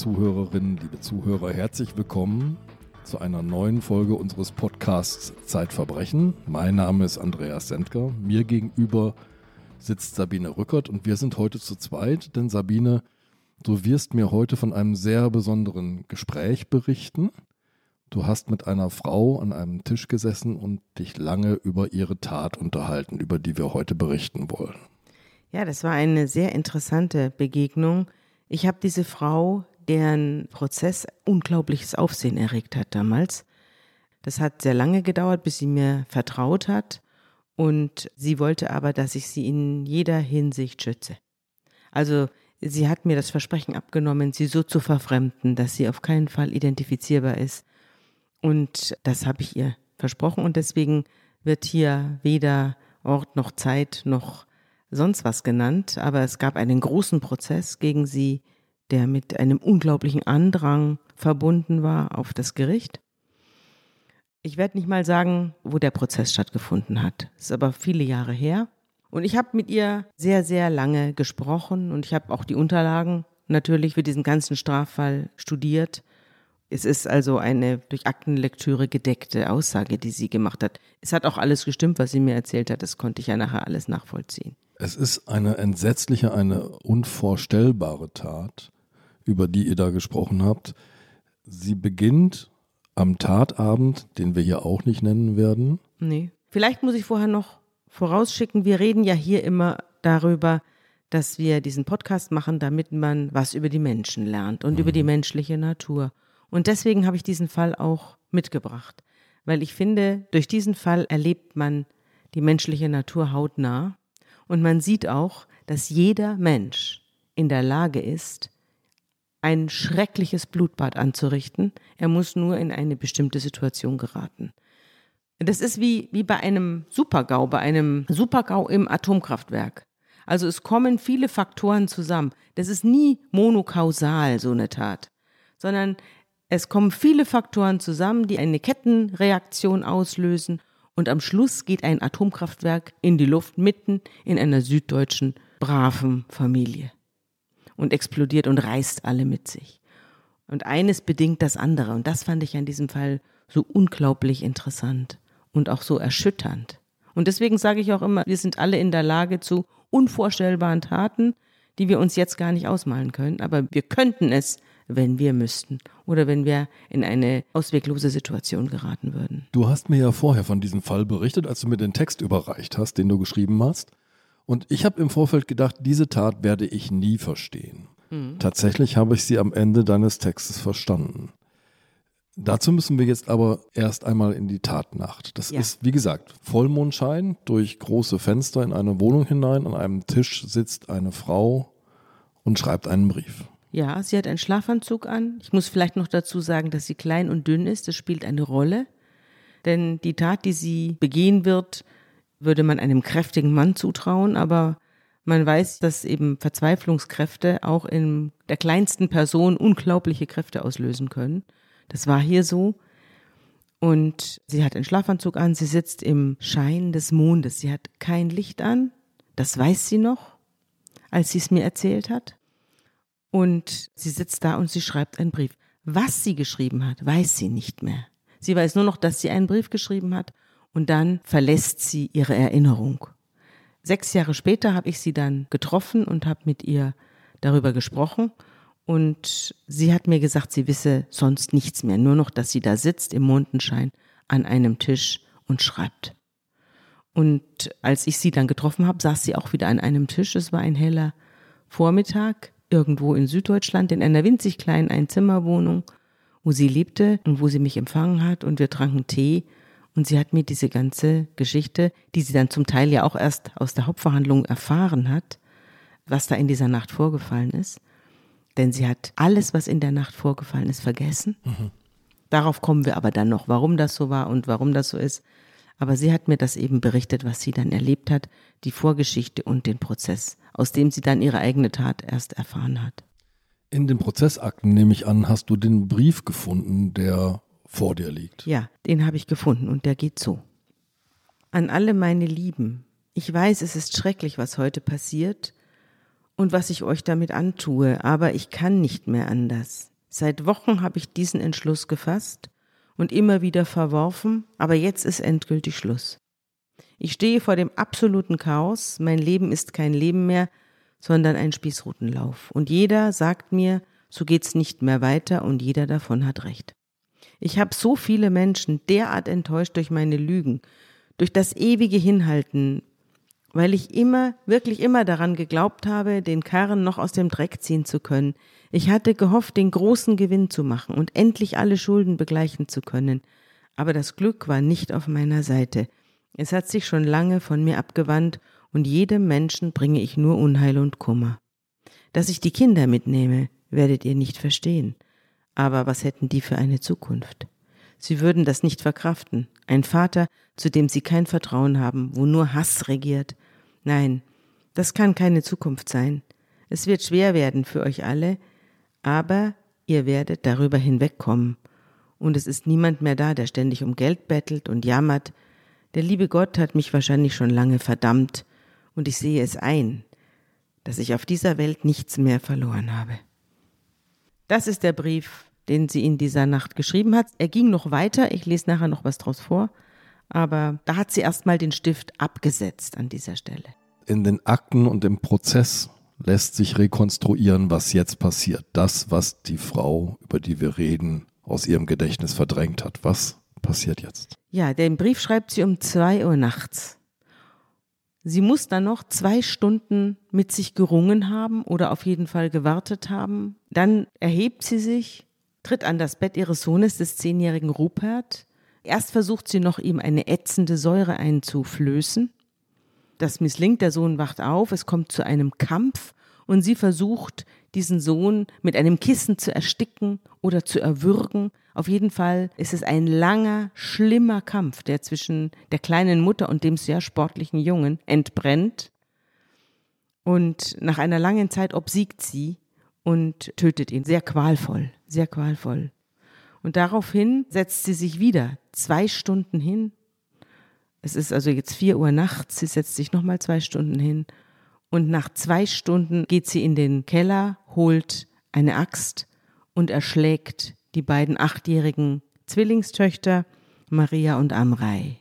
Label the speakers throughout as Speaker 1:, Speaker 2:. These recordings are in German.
Speaker 1: Zuhörerinnen, liebe Zuhörer, herzlich willkommen zu einer neuen Folge unseres Podcasts Zeitverbrechen. Mein Name ist Andreas Sendker. Mir gegenüber sitzt Sabine Rückert und wir sind heute zu zweit, denn Sabine, du wirst mir heute von einem sehr besonderen Gespräch berichten. Du hast mit einer Frau an einem Tisch gesessen und dich lange über ihre Tat unterhalten, über die wir heute berichten wollen.
Speaker 2: Ja, das war eine sehr interessante Begegnung. Ich habe diese Frau, deren Prozess unglaubliches Aufsehen erregt hat damals. Das hat sehr lange gedauert, bis sie mir vertraut hat. Und sie wollte aber, dass ich sie in jeder Hinsicht schütze. Also sie hat mir das Versprechen abgenommen, sie so zu verfremden, dass sie auf keinen Fall identifizierbar ist. Und das habe ich ihr versprochen. Und deswegen wird hier weder Ort noch Zeit noch sonst was genannt, aber es gab einen großen Prozess gegen sie, der mit einem unglaublichen Andrang verbunden war auf das Gericht. Ich werde nicht mal sagen, wo der Prozess stattgefunden hat. Es ist aber viele Jahre her. Und ich habe mit ihr sehr, sehr lange gesprochen und ich habe auch die Unterlagen natürlich für diesen ganzen Straffall studiert. Es ist also eine durch Aktenlektüre gedeckte Aussage, die sie gemacht hat. Es hat auch alles gestimmt, was sie mir erzählt hat. Das konnte ich ja nachher alles nachvollziehen.
Speaker 1: Es ist eine entsetzliche, eine unvorstellbare Tat, über die ihr da gesprochen habt. Sie beginnt am Tatabend, den wir hier auch nicht nennen werden.
Speaker 2: Nee. Vielleicht muss ich vorher noch vorausschicken, wir reden ja hier immer darüber, dass wir diesen Podcast machen, damit man was über die Menschen lernt und mhm. über die menschliche Natur. Und deswegen habe ich diesen Fall auch mitgebracht, weil ich finde, durch diesen Fall erlebt man die menschliche Natur hautnah und man sieht auch, dass jeder Mensch in der Lage ist, ein schreckliches Blutbad anzurichten. Er muss nur in eine bestimmte Situation geraten. Das ist wie, wie bei einem Supergau, bei einem Supergau im Atomkraftwerk. Also es kommen viele Faktoren zusammen. Das ist nie monokausal, so eine Tat, sondern es kommen viele Faktoren zusammen, die eine Kettenreaktion auslösen und am Schluss geht ein Atomkraftwerk in die Luft mitten in einer süddeutschen braven Familie und explodiert und reißt alle mit sich. Und eines bedingt das andere. Und das fand ich an diesem Fall so unglaublich interessant und auch so erschütternd. Und deswegen sage ich auch immer, wir sind alle in der Lage zu unvorstellbaren Taten, die wir uns jetzt gar nicht ausmalen können. Aber wir könnten es, wenn wir müssten oder wenn wir in eine ausweglose Situation geraten würden.
Speaker 1: Du hast mir ja vorher von diesem Fall berichtet, als du mir den Text überreicht hast, den du geschrieben hast. Und ich habe im Vorfeld gedacht, diese Tat werde ich nie verstehen. Mhm. Tatsächlich habe ich sie am Ende deines Textes verstanden. Dazu müssen wir jetzt aber erst einmal in die Tatnacht. Das ja. ist, wie gesagt, Vollmondschein durch große Fenster in eine Wohnung hinein. An einem Tisch sitzt eine Frau und schreibt einen Brief.
Speaker 2: Ja, sie hat einen Schlafanzug an. Ich muss vielleicht noch dazu sagen, dass sie klein und dünn ist. Das spielt eine Rolle. Denn die Tat, die sie begehen wird, würde man einem kräftigen Mann zutrauen, aber man weiß, dass eben Verzweiflungskräfte auch in der kleinsten Person unglaubliche Kräfte auslösen können. Das war hier so. Und sie hat einen Schlafanzug an, sie sitzt im Schein des Mondes, sie hat kein Licht an, das weiß sie noch, als sie es mir erzählt hat. Und sie sitzt da und sie schreibt einen Brief. Was sie geschrieben hat, weiß sie nicht mehr. Sie weiß nur noch, dass sie einen Brief geschrieben hat und dann verlässt sie ihre Erinnerung. Sechs Jahre später habe ich sie dann getroffen und habe mit ihr darüber gesprochen. Und sie hat mir gesagt, sie wisse sonst nichts mehr, nur noch, dass sie da sitzt im Mondenschein an einem Tisch und schreibt. Und als ich sie dann getroffen habe, saß sie auch wieder an einem Tisch. Es war ein heller Vormittag irgendwo in Süddeutschland in einer winzig kleinen Einzimmerwohnung, wo sie lebte und wo sie mich empfangen hat und wir tranken Tee und sie hat mir diese ganze Geschichte, die sie dann zum Teil ja auch erst aus der Hauptverhandlung erfahren hat, was da in dieser Nacht vorgefallen ist. Denn sie hat alles, was in der Nacht vorgefallen ist, vergessen. Mhm. Darauf kommen wir aber dann noch, warum das so war und warum das so ist. Aber sie hat mir das eben berichtet, was sie dann erlebt hat, die Vorgeschichte und den Prozess, aus dem sie dann ihre eigene Tat erst erfahren hat.
Speaker 1: In den Prozessakten, nehme ich an, hast du den Brief gefunden, der vor dir liegt.
Speaker 2: Ja, den habe ich gefunden und der geht so. An alle meine Lieben, ich weiß, es ist schrecklich, was heute passiert, und was ich euch damit antue, aber ich kann nicht mehr anders. Seit Wochen habe ich diesen Entschluss gefasst und immer wieder verworfen, aber jetzt ist endgültig Schluss. Ich stehe vor dem absoluten Chaos, mein Leben ist kein Leben mehr, sondern ein Spießrutenlauf. Und jeder sagt mir, so geht's nicht mehr weiter und jeder davon hat recht. Ich habe so viele Menschen derart enttäuscht durch meine Lügen, durch das ewige Hinhalten, weil ich immer, wirklich immer daran geglaubt habe, den Karren noch aus dem Dreck ziehen zu können. Ich hatte gehofft, den großen Gewinn zu machen und endlich alle Schulden begleichen zu können. Aber das Glück war nicht auf meiner Seite. Es hat sich schon lange von mir abgewandt und jedem Menschen bringe ich nur Unheil und Kummer. Dass ich die Kinder mitnehme, werdet ihr nicht verstehen. Aber was hätten die für eine Zukunft? Sie würden das nicht verkraften. Ein Vater, zu dem sie kein Vertrauen haben, wo nur Hass regiert. Nein, das kann keine Zukunft sein. Es wird schwer werden für euch alle, aber ihr werdet darüber hinwegkommen. Und es ist niemand mehr da, der ständig um Geld bettelt und jammert. Der liebe Gott hat mich wahrscheinlich schon lange verdammt, und ich sehe es ein, dass ich auf dieser Welt nichts mehr verloren habe. Das ist der Brief, den sie in dieser Nacht geschrieben hat. Er ging noch weiter, ich lese nachher noch was draus vor, aber da hat sie erstmal den Stift abgesetzt an dieser Stelle.
Speaker 1: In den Akten und im Prozess lässt sich rekonstruieren, was jetzt passiert. Das, was die Frau, über die wir reden, aus ihrem Gedächtnis verdrängt hat. Was passiert jetzt?
Speaker 2: Ja, den Brief schreibt sie um zwei Uhr nachts. Sie muss dann noch zwei Stunden mit sich gerungen haben oder auf jeden Fall gewartet haben. Dann erhebt sie sich, tritt an das Bett ihres Sohnes, des zehnjährigen Rupert. Erst versucht sie noch, ihm eine ätzende Säure einzuflößen. Das misslingt, der Sohn wacht auf, es kommt zu einem Kampf und sie versucht, diesen Sohn mit einem Kissen zu ersticken oder zu erwürgen. Auf jeden Fall ist es ein langer, schlimmer Kampf, der zwischen der kleinen Mutter und dem sehr sportlichen Jungen entbrennt. Und nach einer langen Zeit obsiegt sie und tötet ihn. Sehr qualvoll, sehr qualvoll. Und daraufhin setzt sie sich wieder zwei Stunden hin. Es ist also jetzt vier Uhr nachts. Sie setzt sich nochmal zwei Stunden hin und nach zwei Stunden geht sie in den Keller, holt eine Axt und erschlägt die beiden achtjährigen Zwillingstöchter Maria und Amrei.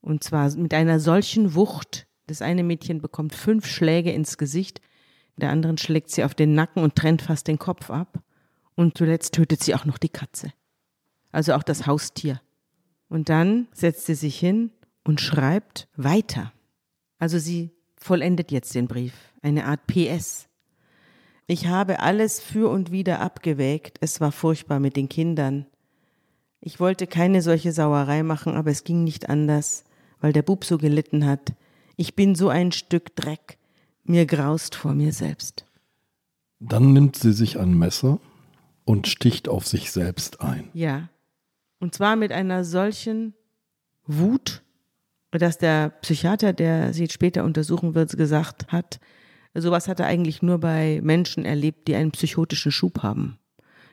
Speaker 2: Und zwar mit einer solchen Wucht, das eine Mädchen bekommt fünf Schläge ins Gesicht, der anderen schlägt sie auf den Nacken und trennt fast den Kopf ab. Und zuletzt tötet sie auch noch die Katze. Also auch das Haustier. Und dann setzt sie sich hin und schreibt weiter. Also sie vollendet jetzt den Brief, eine Art PS. Ich habe alles für und wieder abgewägt, es war furchtbar mit den Kindern. Ich wollte keine solche Sauerei machen, aber es ging nicht anders, weil der Bub so gelitten hat. Ich bin so ein Stück Dreck, mir graust vor mir selbst.
Speaker 1: Dann nimmt sie sich ein Messer und sticht auf sich selbst ein.
Speaker 2: Ja. Und zwar mit einer solchen Wut dass der Psychiater, der sie später untersuchen wird, gesagt hat, sowas hat er eigentlich nur bei Menschen erlebt, die einen psychotischen Schub haben.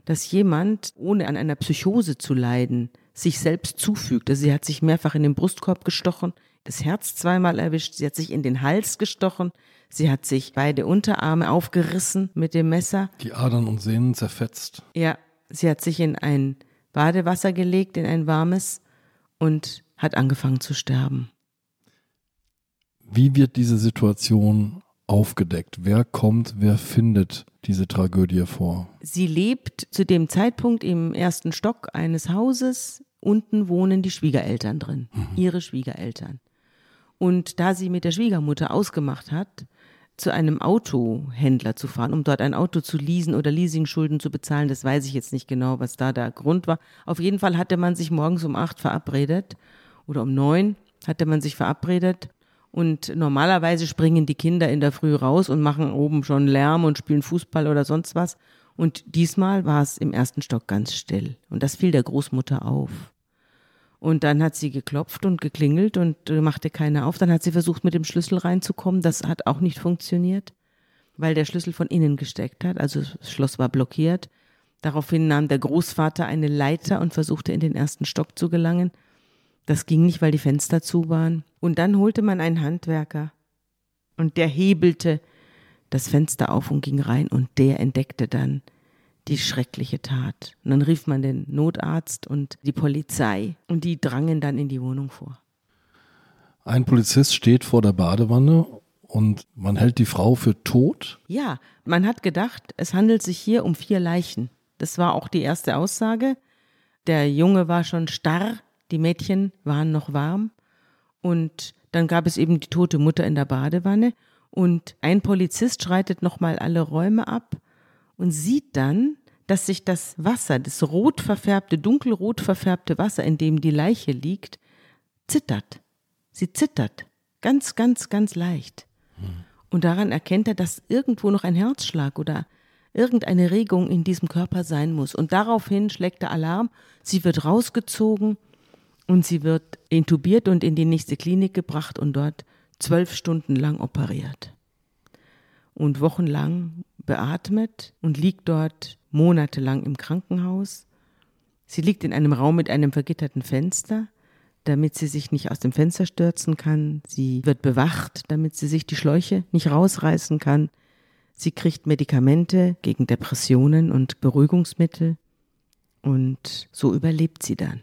Speaker 2: Dass jemand, ohne an einer Psychose zu leiden, sich selbst zufügt. Also sie hat sich mehrfach in den Brustkorb gestochen, das Herz zweimal erwischt, sie hat sich in den Hals gestochen, sie hat sich beide Unterarme aufgerissen mit dem Messer.
Speaker 1: Die Adern und Sehnen zerfetzt.
Speaker 2: Ja, sie hat sich in ein Badewasser gelegt, in ein warmes und hat angefangen zu sterben.
Speaker 1: Wie wird diese Situation aufgedeckt? Wer kommt, wer findet diese Tragödie vor?
Speaker 2: Sie lebt zu dem Zeitpunkt im ersten Stock eines Hauses. Unten wohnen die Schwiegereltern drin, mhm. ihre Schwiegereltern. Und da sie mit der Schwiegermutter ausgemacht hat, zu einem Autohändler zu fahren, um dort ein Auto zu leasen oder Leasingschulden zu bezahlen. Das weiß ich jetzt nicht genau, was da der Grund war. Auf jeden Fall hatte man sich morgens um acht verabredet oder um neun hatte man sich verabredet. Und normalerweise springen die Kinder in der Früh raus und machen oben schon Lärm und spielen Fußball oder sonst was. Und diesmal war es im ersten Stock ganz still. Und das fiel der Großmutter auf. Und dann hat sie geklopft und geklingelt und machte keiner auf. Dann hat sie versucht, mit dem Schlüssel reinzukommen. Das hat auch nicht funktioniert, weil der Schlüssel von innen gesteckt hat. Also das Schloss war blockiert. Daraufhin nahm der Großvater eine Leiter und versuchte in den ersten Stock zu gelangen. Das ging nicht, weil die Fenster zu waren. Und dann holte man einen Handwerker und der hebelte das Fenster auf und ging rein und der entdeckte dann die schreckliche Tat. Und dann rief man den Notarzt und die Polizei und die drangen dann in die Wohnung vor.
Speaker 1: Ein Polizist steht vor der Badewanne und man hält die Frau für tot?
Speaker 2: Ja, man hat gedacht, es handelt sich hier um vier Leichen. Das war auch die erste Aussage. Der Junge war schon starr, die Mädchen waren noch warm und dann gab es eben die tote Mutter in der Badewanne und ein Polizist schreitet nochmal alle Räume ab und sieht dann, dass sich das Wasser, das rot verfärbte, dunkelrot verfärbte Wasser, in dem die Leiche liegt, zittert. Sie zittert. Ganz, ganz, ganz leicht. Und daran erkennt er, dass irgendwo noch ein Herzschlag oder irgendeine Regung in diesem Körper sein muss. Und daraufhin schlägt der Alarm. Sie wird rausgezogen und sie wird intubiert und in die nächste Klinik gebracht und dort zwölf Stunden lang operiert. Und wochenlang beatmet und liegt dort monatelang im Krankenhaus. Sie liegt in einem Raum mit einem vergitterten Fenster damit sie sich nicht aus dem Fenster stürzen kann. Sie wird bewacht, damit sie sich die Schläuche nicht rausreißen kann. Sie kriegt Medikamente gegen Depressionen und Beruhigungsmittel. Und so überlebt sie dann.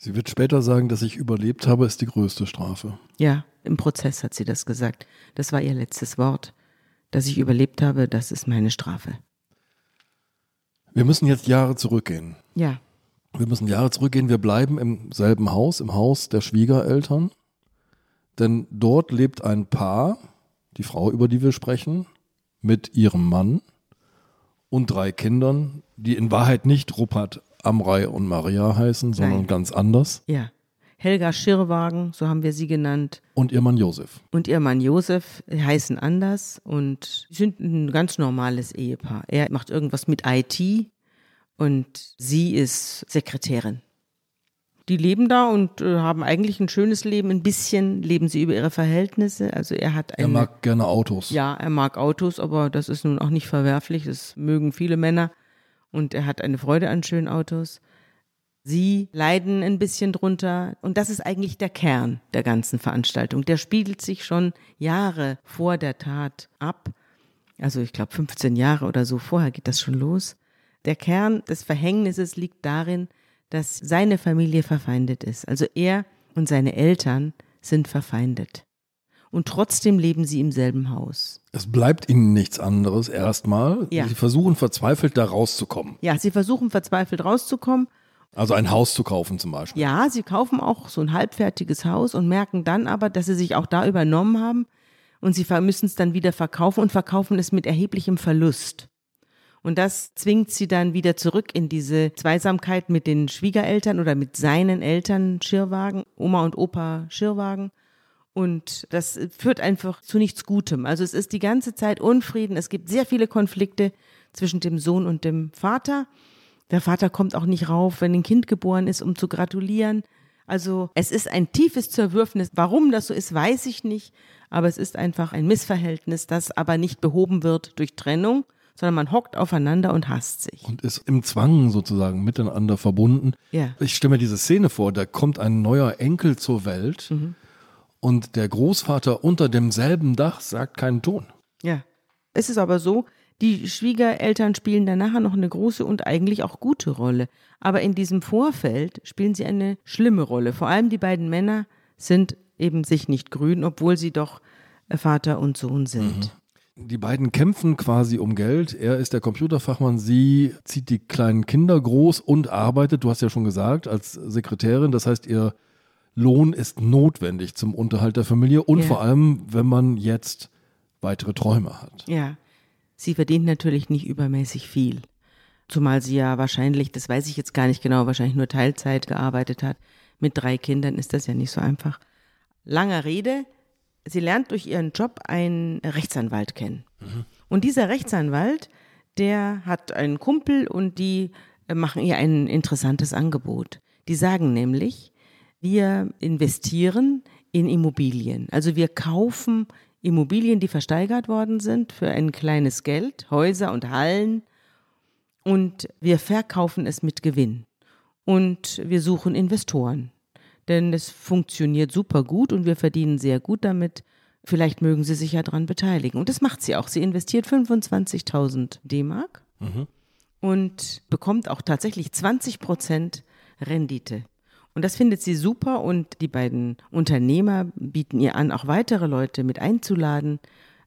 Speaker 1: Sie wird später sagen, dass ich überlebt habe, ist die größte Strafe.
Speaker 2: Ja, im Prozess hat sie das gesagt. Das war ihr letztes Wort. Dass ich überlebt habe, das ist meine Strafe.
Speaker 1: Wir müssen jetzt Jahre zurückgehen.
Speaker 2: Ja.
Speaker 1: Wir müssen Jahre zurückgehen. Wir bleiben im selben Haus, im Haus der Schwiegereltern. Denn dort lebt ein Paar, die Frau, über die wir sprechen, mit ihrem Mann und drei Kindern, die in Wahrheit nicht Rupert, Amrei und Maria heißen, sondern
Speaker 2: Nein.
Speaker 1: ganz anders.
Speaker 2: Ja. Helga Schirrwagen, so haben wir sie genannt.
Speaker 1: Und ihr Mann Josef.
Speaker 2: Und ihr Mann Josef heißen anders und sind ein ganz normales Ehepaar. Er macht irgendwas mit IT und sie ist Sekretärin. Die leben da und äh, haben eigentlich ein schönes Leben. Ein bisschen leben sie über ihre Verhältnisse. Also er hat
Speaker 1: Er
Speaker 2: eine,
Speaker 1: mag gerne Autos.
Speaker 2: ja, er mag Autos, aber das ist nun auch nicht verwerflich. Das mögen viele Männer. Und er hat eine Freude an schönen Autos. Sie leiden ein bisschen drunter. Und das ist eigentlich der Kern der ganzen Veranstaltung. Der spiegelt sich schon Jahre vor der Tat ab. Also ich glaube 15 Jahre oder so vorher geht das schon los. Der Kern des Verhängnisses liegt darin, dass seine Familie verfeindet ist. Also er und seine Eltern sind verfeindet. Und trotzdem leben sie im selben Haus.
Speaker 1: Es bleibt ihnen nichts anderes erstmal.
Speaker 2: Ja.
Speaker 1: Sie versuchen verzweifelt da rauszukommen.
Speaker 2: Ja, sie versuchen verzweifelt rauszukommen.
Speaker 1: Also ein Haus zu kaufen zum Beispiel.
Speaker 2: Ja, sie kaufen auch so ein halbfertiges Haus und merken dann aber, dass sie sich auch da übernommen haben und sie müssen es dann wieder verkaufen und verkaufen es mit erheblichem Verlust. Und das zwingt sie dann wieder zurück in diese Zweisamkeit mit den Schwiegereltern oder mit seinen Eltern Schirrwagen, Oma und Opa Schirrwagen. Und das führt einfach zu nichts Gutem. Also es ist die ganze Zeit Unfrieden. Es gibt sehr viele Konflikte zwischen dem Sohn und dem Vater. Der Vater kommt auch nicht rauf, wenn ein Kind geboren ist, um zu gratulieren. Also es ist ein tiefes Zerwürfnis. Warum das so ist, weiß ich nicht. Aber es ist einfach ein Missverhältnis, das aber nicht behoben wird durch Trennung, sondern man hockt aufeinander und hasst sich.
Speaker 1: Und ist im Zwang sozusagen miteinander verbunden.
Speaker 2: Ja.
Speaker 1: Ich stelle mir diese Szene vor, da kommt ein neuer Enkel zur Welt
Speaker 2: Mhm.
Speaker 1: Und der Großvater unter demselben Dach sagt keinen Ton.
Speaker 2: Ja. Es ist aber so, die Schwiegereltern spielen da nachher noch eine große und eigentlich auch gute Rolle. Aber in diesem Vorfeld spielen sie eine schlimme Rolle. Vor allem die beiden Männer sind eben sich nicht grün, obwohl sie doch äh, Vater und Sohn sind.
Speaker 1: Die beiden kämpfen quasi um Geld. Er ist der Computerfachmann, sie zieht die kleinen Kinder groß und arbeitet, du hast ja schon gesagt, als Sekretärin. Das heißt, ihr Lohn ist notwendig zum Unterhalt der Familie und
Speaker 2: Ja.
Speaker 1: vor allem, wenn man jetzt weitere Träume hat.
Speaker 2: Ja. Sie verdient natürlich nicht übermäßig viel. Zumal sie ja wahrscheinlich, das weiß ich jetzt gar nicht genau, wahrscheinlich nur Teilzeit gearbeitet hat. Mit drei Kindern ist das ja nicht so einfach. Langer Rede, sie lernt durch ihren Job einen Rechtsanwalt kennen. Und dieser Rechtsanwalt, der hat einen Kumpel und die machen ihr ein interessantes Angebot. Die sagen nämlich, wir investieren in Immobilien. Also wir kaufen Immobilien, die versteigert worden sind für ein kleines Geld, Häuser und Hallen und wir verkaufen es mit Gewinn. Und wir suchen Investoren. Denn es funktioniert super gut und wir verdienen sehr gut damit. Vielleicht mögen Sie sich ja daran beteiligen. Und das macht sie auch. Sie investiert 25.000 D-Mark und bekommt auch tatsächlich 20 Prozent Rendite. Und das findet sie super und die beiden Unternehmer bieten ihr an, auch weitere Leute mit einzuladen,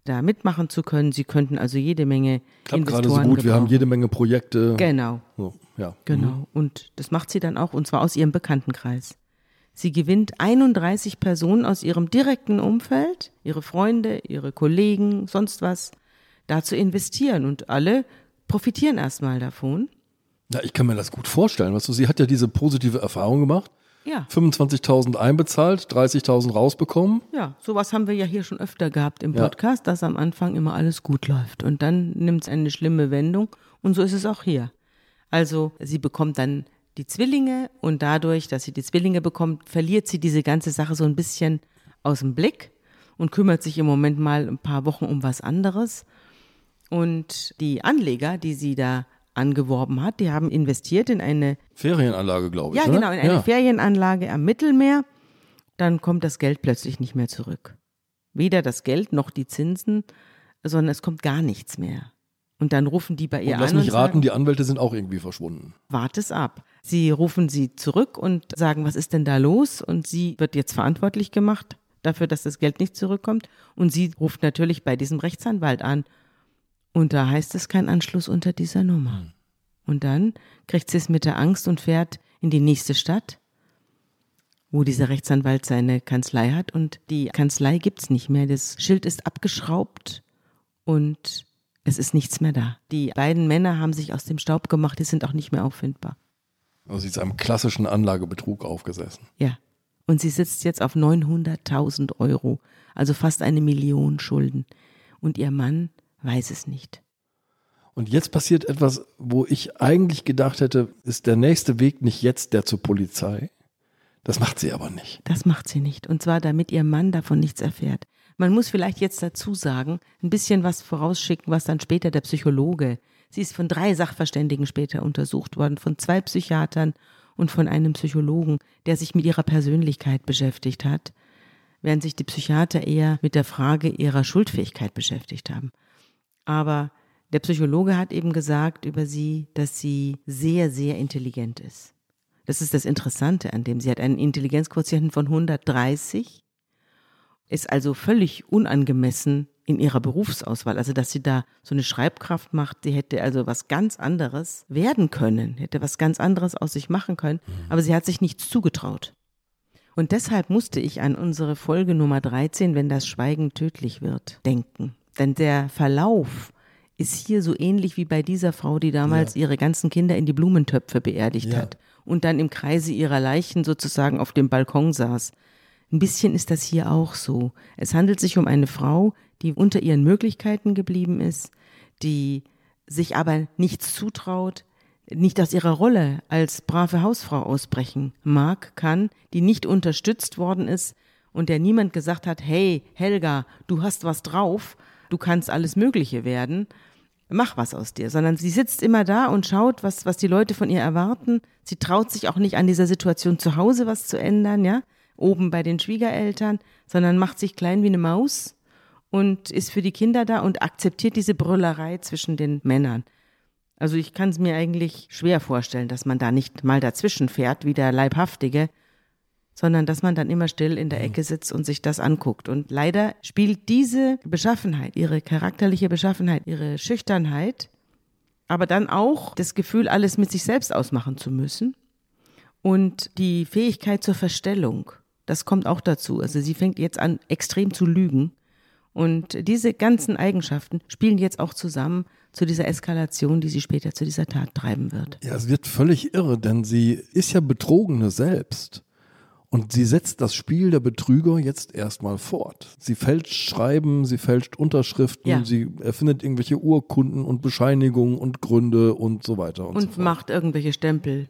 Speaker 2: da mitmachen zu können. Sie könnten also jede Menge
Speaker 1: Klappt gerade
Speaker 2: Investoren
Speaker 1: so gut, wir haben
Speaker 2: gebrauchen.
Speaker 1: jede Menge Projekte.
Speaker 2: Genau.
Speaker 1: So, ja.
Speaker 2: Genau. Und das macht sie dann auch, und zwar aus ihrem Bekanntenkreis. Sie gewinnt 31 Personen aus ihrem direkten Umfeld, ihre Freunde, ihre Kollegen, sonst was, da zu investieren. Und alle profitieren erstmal davon.
Speaker 1: Ja, ich kann mir das gut vorstellen. Weißt du, sie hat ja diese positive Erfahrung gemacht.
Speaker 2: Ja,
Speaker 1: 25.000 einbezahlt, 30.000 rausbekommen.
Speaker 2: ja, sowas haben wir ja hier schon öfter gehabt im
Speaker 1: Ja.
Speaker 2: Podcast, dass am Anfang immer alles gut läuft. Und dann nimmt es eine schlimme Wendung. Und so ist es auch hier. Also sie bekommt dann die Zwillinge und dadurch, dass sie die Zwillinge bekommt, verliert sie diese ganze Sache so ein bisschen aus dem Blick und kümmert sich im Moment mal ein paar Wochen um was anderes. Und die Anleger, die sie da angeworben hat, die haben investiert in eine
Speaker 1: Ferienanlage, glaube ich.
Speaker 2: ja,
Speaker 1: ne?
Speaker 2: genau, in eine
Speaker 1: ja.
Speaker 2: Ferienanlage am Mittelmeer. Dann kommt das Geld plötzlich nicht mehr zurück. Weder das Geld noch die Zinsen, sondern es kommt gar nichts mehr. Und dann rufen die bei ihr
Speaker 1: Und lass
Speaker 2: an
Speaker 1: mich
Speaker 2: und
Speaker 1: raten,
Speaker 2: sagen,
Speaker 1: die Anwälte sind auch irgendwie verschwunden.
Speaker 2: wart es ab. Sie rufen sie zurück und sagen, was ist denn da los? Und sie wird jetzt verantwortlich gemacht dafür, dass das Geld nicht zurückkommt. Und sie ruft natürlich bei diesem Rechtsanwalt an. Und da heißt es kein Anschluss unter dieser Nummer. Und dann kriegt sie es mit der Angst und fährt in die nächste Stadt, wo dieser Rechtsanwalt seine Kanzlei hat. Und die Kanzlei gibt's nicht mehr. Das Schild ist abgeschraubt und es ist nichts mehr da. Die beiden Männer haben sich aus dem Staub gemacht, die sind auch nicht mehr auffindbar.
Speaker 1: Also sie ist einem klassischen Anlagebetrug aufgesessen.
Speaker 2: Ja. Und sie sitzt jetzt auf 900.000 Euro, also fast eine Million Schulden. Und ihr Mann weiß es nicht.
Speaker 1: Und jetzt passiert etwas, wo ich eigentlich gedacht hätte, ist der nächste Weg nicht jetzt der zur Polizei? Das macht sie aber nicht.
Speaker 2: Das macht sie nicht. Und zwar, damit ihr Mann davon nichts erfährt. Man muss vielleicht jetzt dazu sagen, ein bisschen was vorausschicken, was dann später der Psychologe. Sie ist von drei Sachverständigen später untersucht worden, von zwei Psychiatern und von einem Psychologen, der sich mit ihrer Persönlichkeit beschäftigt hat, während sich die Psychiater eher mit der Frage ihrer Schuldfähigkeit beschäftigt haben. Aber der Psychologe hat eben gesagt über sie, dass sie sehr, sehr intelligent ist. Das ist das Interessante an dem. Sie hat einen Intelligenzquotienten von 130, ist also völlig unangemessen in ihrer Berufsauswahl. Also, dass sie da so eine Schreibkraft macht, sie hätte also was ganz anderes werden können, hätte was ganz anderes aus sich machen können, aber sie hat sich nichts zugetraut. Und deshalb musste ich an unsere Folge Nummer 13, wenn das Schweigen tödlich wird, denken. Denn der Verlauf ist hier so ähnlich wie bei dieser Frau, die damals ihre ganzen Kinder in die Blumentöpfe beerdigt
Speaker 1: Ja.
Speaker 2: hat und dann im Kreise ihrer Leichen sozusagen auf dem Balkon saß. Ein bisschen ist das hier auch so. Es handelt sich um eine Frau, die unter ihren Möglichkeiten geblieben ist, die sich aber nichts zutraut, nicht aus ihrer Rolle als brave Hausfrau ausbrechen mag, kann, die nicht unterstützt worden ist und der niemand gesagt hat, hey Helga, du hast was drauf, du kannst alles Mögliche werden, mach was aus dir, sondern sie sitzt immer da und schaut, was, was die Leute von ihr erwarten. Sie traut sich auch nicht an dieser Situation zu Hause was zu ändern, ja, oben bei den Schwiegereltern, sondern macht sich klein wie eine Maus und ist für die Kinder da und akzeptiert diese Brüllerei zwischen den Männern. Also ich kann es mir eigentlich schwer vorstellen, dass man da nicht mal dazwischen fährt, wie der Leibhaftige, sondern dass man dann immer still in der Ecke sitzt und sich das anguckt. Und leider spielt diese Beschaffenheit, ihre charakterliche Beschaffenheit, ihre Schüchternheit, aber dann auch das Gefühl, alles mit sich selbst ausmachen zu müssen und die Fähigkeit zur Verstellung, das kommt auch dazu. Also sie fängt jetzt an, extrem zu lügen. Und diese ganzen Eigenschaften spielen jetzt auch zusammen zu dieser Eskalation, die sie später zu dieser Tat treiben wird.
Speaker 1: Ja, es wird völlig irre, denn sie ist ja Betrogene selbst. Und sie setzt das Spiel der Betrüger jetzt erstmal fort. Sie fälscht Schreiben, sie fälscht Unterschriften,
Speaker 2: Ja.
Speaker 1: sie erfindet irgendwelche Urkunden und Bescheinigungen und Gründe und so weiter und, so
Speaker 2: und
Speaker 1: fort.
Speaker 2: macht irgendwelche Stempel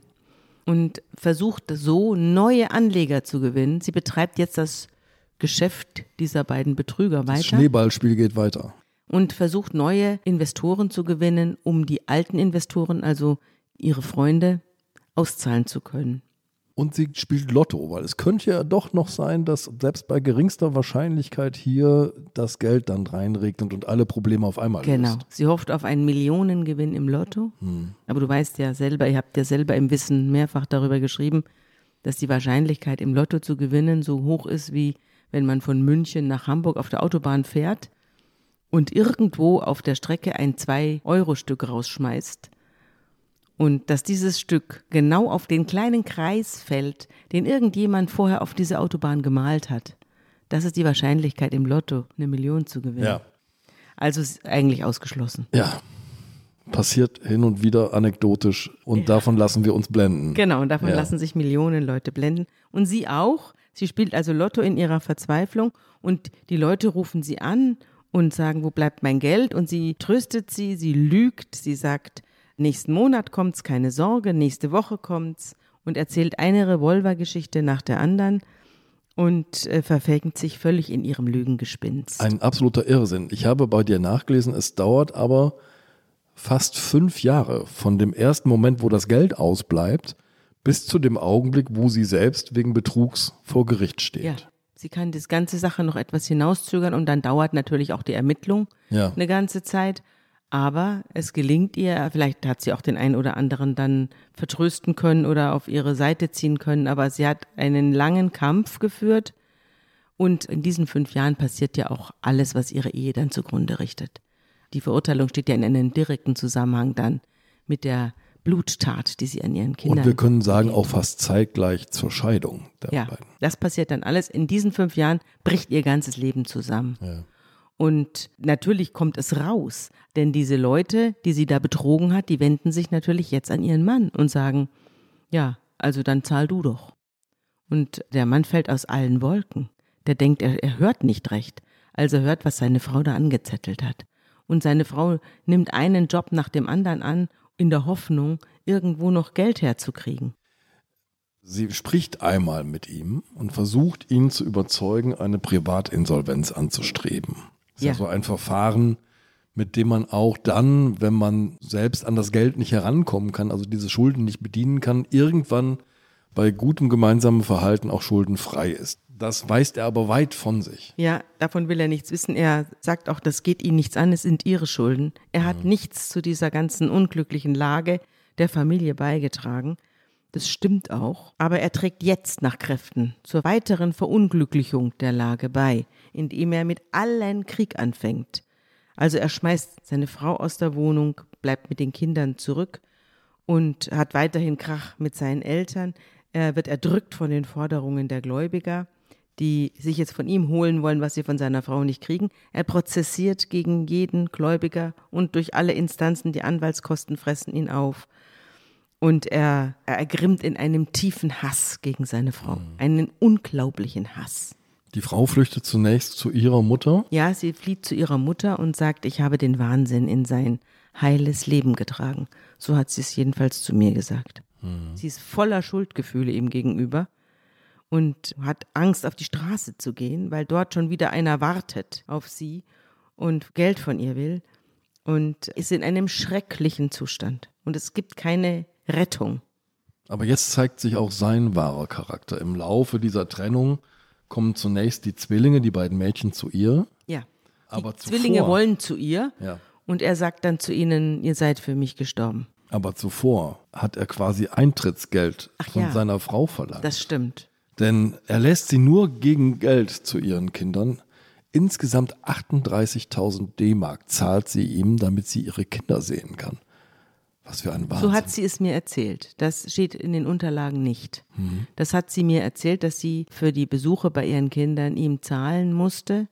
Speaker 2: und versucht so neue Anleger zu gewinnen. Sie betreibt jetzt das Geschäft dieser beiden Betrüger
Speaker 1: Das
Speaker 2: weiter
Speaker 1: Schneeballspiel geht weiter.
Speaker 2: und versucht neue Investoren zu gewinnen, um die alten Investoren, also ihre Freunde, auszahlen zu können.
Speaker 1: Und sie spielt Lotto, weil es könnte ja doch noch sein, dass selbst bei geringster Wahrscheinlichkeit hier das Geld dann reinregnet und alle Probleme auf einmal
Speaker 2: Genau.
Speaker 1: löst.
Speaker 2: Sie hofft auf einen Millionengewinn im Lotto. Aber du weißt ja selber, ihr habt ja selber im Wissen mehrfach darüber geschrieben, dass die Wahrscheinlichkeit im Lotto zu gewinnen so hoch ist, wie wenn man von München nach Hamburg auf der Autobahn fährt und irgendwo auf der Strecke ein 2-Euro-Stück rausschmeißt. Und dass dieses Stück genau auf den kleinen Kreis fällt, den irgendjemand vorher auf diese Autobahn gemalt hat. Das ist die Wahrscheinlichkeit im Lotto, eine Million zu gewinnen.
Speaker 1: Ja.
Speaker 2: Also ist eigentlich ausgeschlossen.
Speaker 1: Ja. Passiert hin und wieder anekdotisch und davon lassen wir uns blenden.
Speaker 2: Genau, und davon
Speaker 1: Ja.
Speaker 2: lassen sich Millionen Leute blenden. Und sie auch. Sie spielt also Lotto in ihrer Verzweiflung und die Leute rufen sie an und sagen, wo bleibt mein Geld? Und sie tröstet sie, sie lügt, sie sagt, nächsten Monat kommt's, keine Sorge, nächste Woche kommt's und erzählt eine Revolvergeschichte nach der anderen und äh, verfängt sich völlig in ihrem Lügengespinst.
Speaker 1: Ein absoluter Irrsinn. Ich habe bei dir nachgelesen, es dauert aber fast fünf Jahre von dem ersten Moment, wo das Geld ausbleibt, bis zu dem Augenblick, wo sie selbst wegen Betrugs vor Gericht steht.
Speaker 2: Ja, sie kann das ganze Sache noch etwas hinauszögern und dann dauert natürlich auch die Ermittlung
Speaker 1: Ja.
Speaker 2: eine ganze Zeit. Aber es gelingt ihr, vielleicht hat sie auch den einen oder anderen dann vertrösten können oder auf ihre Seite ziehen können, aber sie hat einen langen Kampf geführt und in diesen fünf Jahren passiert ja auch alles, was ihre Ehe dann zugrunde richtet. Die Verurteilung steht ja in einem direkten Zusammenhang dann mit der Bluttat, die sie an ihren Kindern
Speaker 1: Und wir können sagen, auch fast zeitgleich zur Scheidung der
Speaker 2: ja,
Speaker 1: beiden.
Speaker 2: das passiert dann alles. In diesen fünf Jahren bricht ihr ganzes Leben zusammen.
Speaker 1: Ja.
Speaker 2: Und natürlich kommt es raus, denn diese Leute, die sie da betrogen hat, die wenden sich natürlich jetzt an ihren Mann und sagen, ja, also dann zahl du doch. Und der Mann fällt aus allen Wolken. Der denkt, er, er hört nicht recht, als er hört, was seine Frau da angezettelt hat. Und seine Frau nimmt einen Job nach dem anderen an, in der Hoffnung, irgendwo noch Geld herzukriegen.
Speaker 1: Sie spricht einmal mit ihm und versucht ihn zu überzeugen, eine Privatinsolvenz anzustreben. Das ist
Speaker 2: Ja.
Speaker 1: so ein Verfahren, mit dem man auch dann, wenn man selbst an das Geld nicht herankommen kann, also diese Schulden nicht bedienen kann, irgendwann bei gutem gemeinsamen Verhalten auch schuldenfrei ist. Das weist er aber weit von sich.
Speaker 2: Ja, davon will er nichts wissen. Er sagt auch, das geht ihn nichts an, es sind ihre Schulden. Er hat nichts zu dieser ganzen unglücklichen Lage der Familie beigetragen. Das stimmt auch. Aber er trägt jetzt nach Kräften zur weiteren Verunglücklichung der Lage bei, indem er mit allen Krieg anfängt. Also er schmeißt seine Frau aus der Wohnung, bleibt mit den Kindern zurück und hat weiterhin Krach mit seinen Eltern. Er wird erdrückt von den Forderungen der Gläubiger, die sich jetzt von ihm holen wollen, was sie von seiner Frau nicht kriegen. Er prozessiert gegen jeden Gläubiger und durch alle Instanzen, die Anwaltskosten fressen ihn auf. Und er, er ergrimmt in einem tiefen Hass gegen seine Frau. Einen unglaublichen Hass.
Speaker 1: Die Frau flüchtet zunächst zu ihrer Mutter.
Speaker 2: Ja, sie flieht zu ihrer Mutter und sagt, ich habe den Wahnsinn in sein heiles Leben getragen. So hat sie es jedenfalls zu mir gesagt. Sie ist voller Schuldgefühle ihm gegenüber und hat Angst, auf die Straße zu gehen, weil dort schon wieder einer wartet auf sie und Geld von ihr will und ist in einem schrecklichen Zustand. Und es gibt keine Rettung.
Speaker 1: Aber jetzt zeigt sich auch sein wahrer Charakter. Im Laufe dieser Trennung kommen zunächst die Zwillinge, die beiden Mädchen zu ihr.
Speaker 2: Ja.
Speaker 1: Aber
Speaker 2: die Zwillinge
Speaker 1: zuvor-
Speaker 2: wollen zu ihr
Speaker 1: Ja.
Speaker 2: und er sagt dann zu ihnen, ihr seid für mich gestorben.
Speaker 1: Aber zuvor hat er quasi Eintrittsgeld
Speaker 2: Ach
Speaker 1: von
Speaker 2: ja.
Speaker 1: seiner Frau verlangt.
Speaker 2: Das stimmt.
Speaker 1: Denn er lässt sie nur gegen Geld zu ihren Kindern. Insgesamt 38.000 D-Mark zahlt sie ihm, damit sie ihre Kinder sehen kann. Was für ein Wahnsinn.
Speaker 2: So hat sie es mir erzählt. Das steht in den Unterlagen nicht. Das hat sie mir erzählt, dass sie für die Besuche bei ihren Kindern ihm zahlen musste.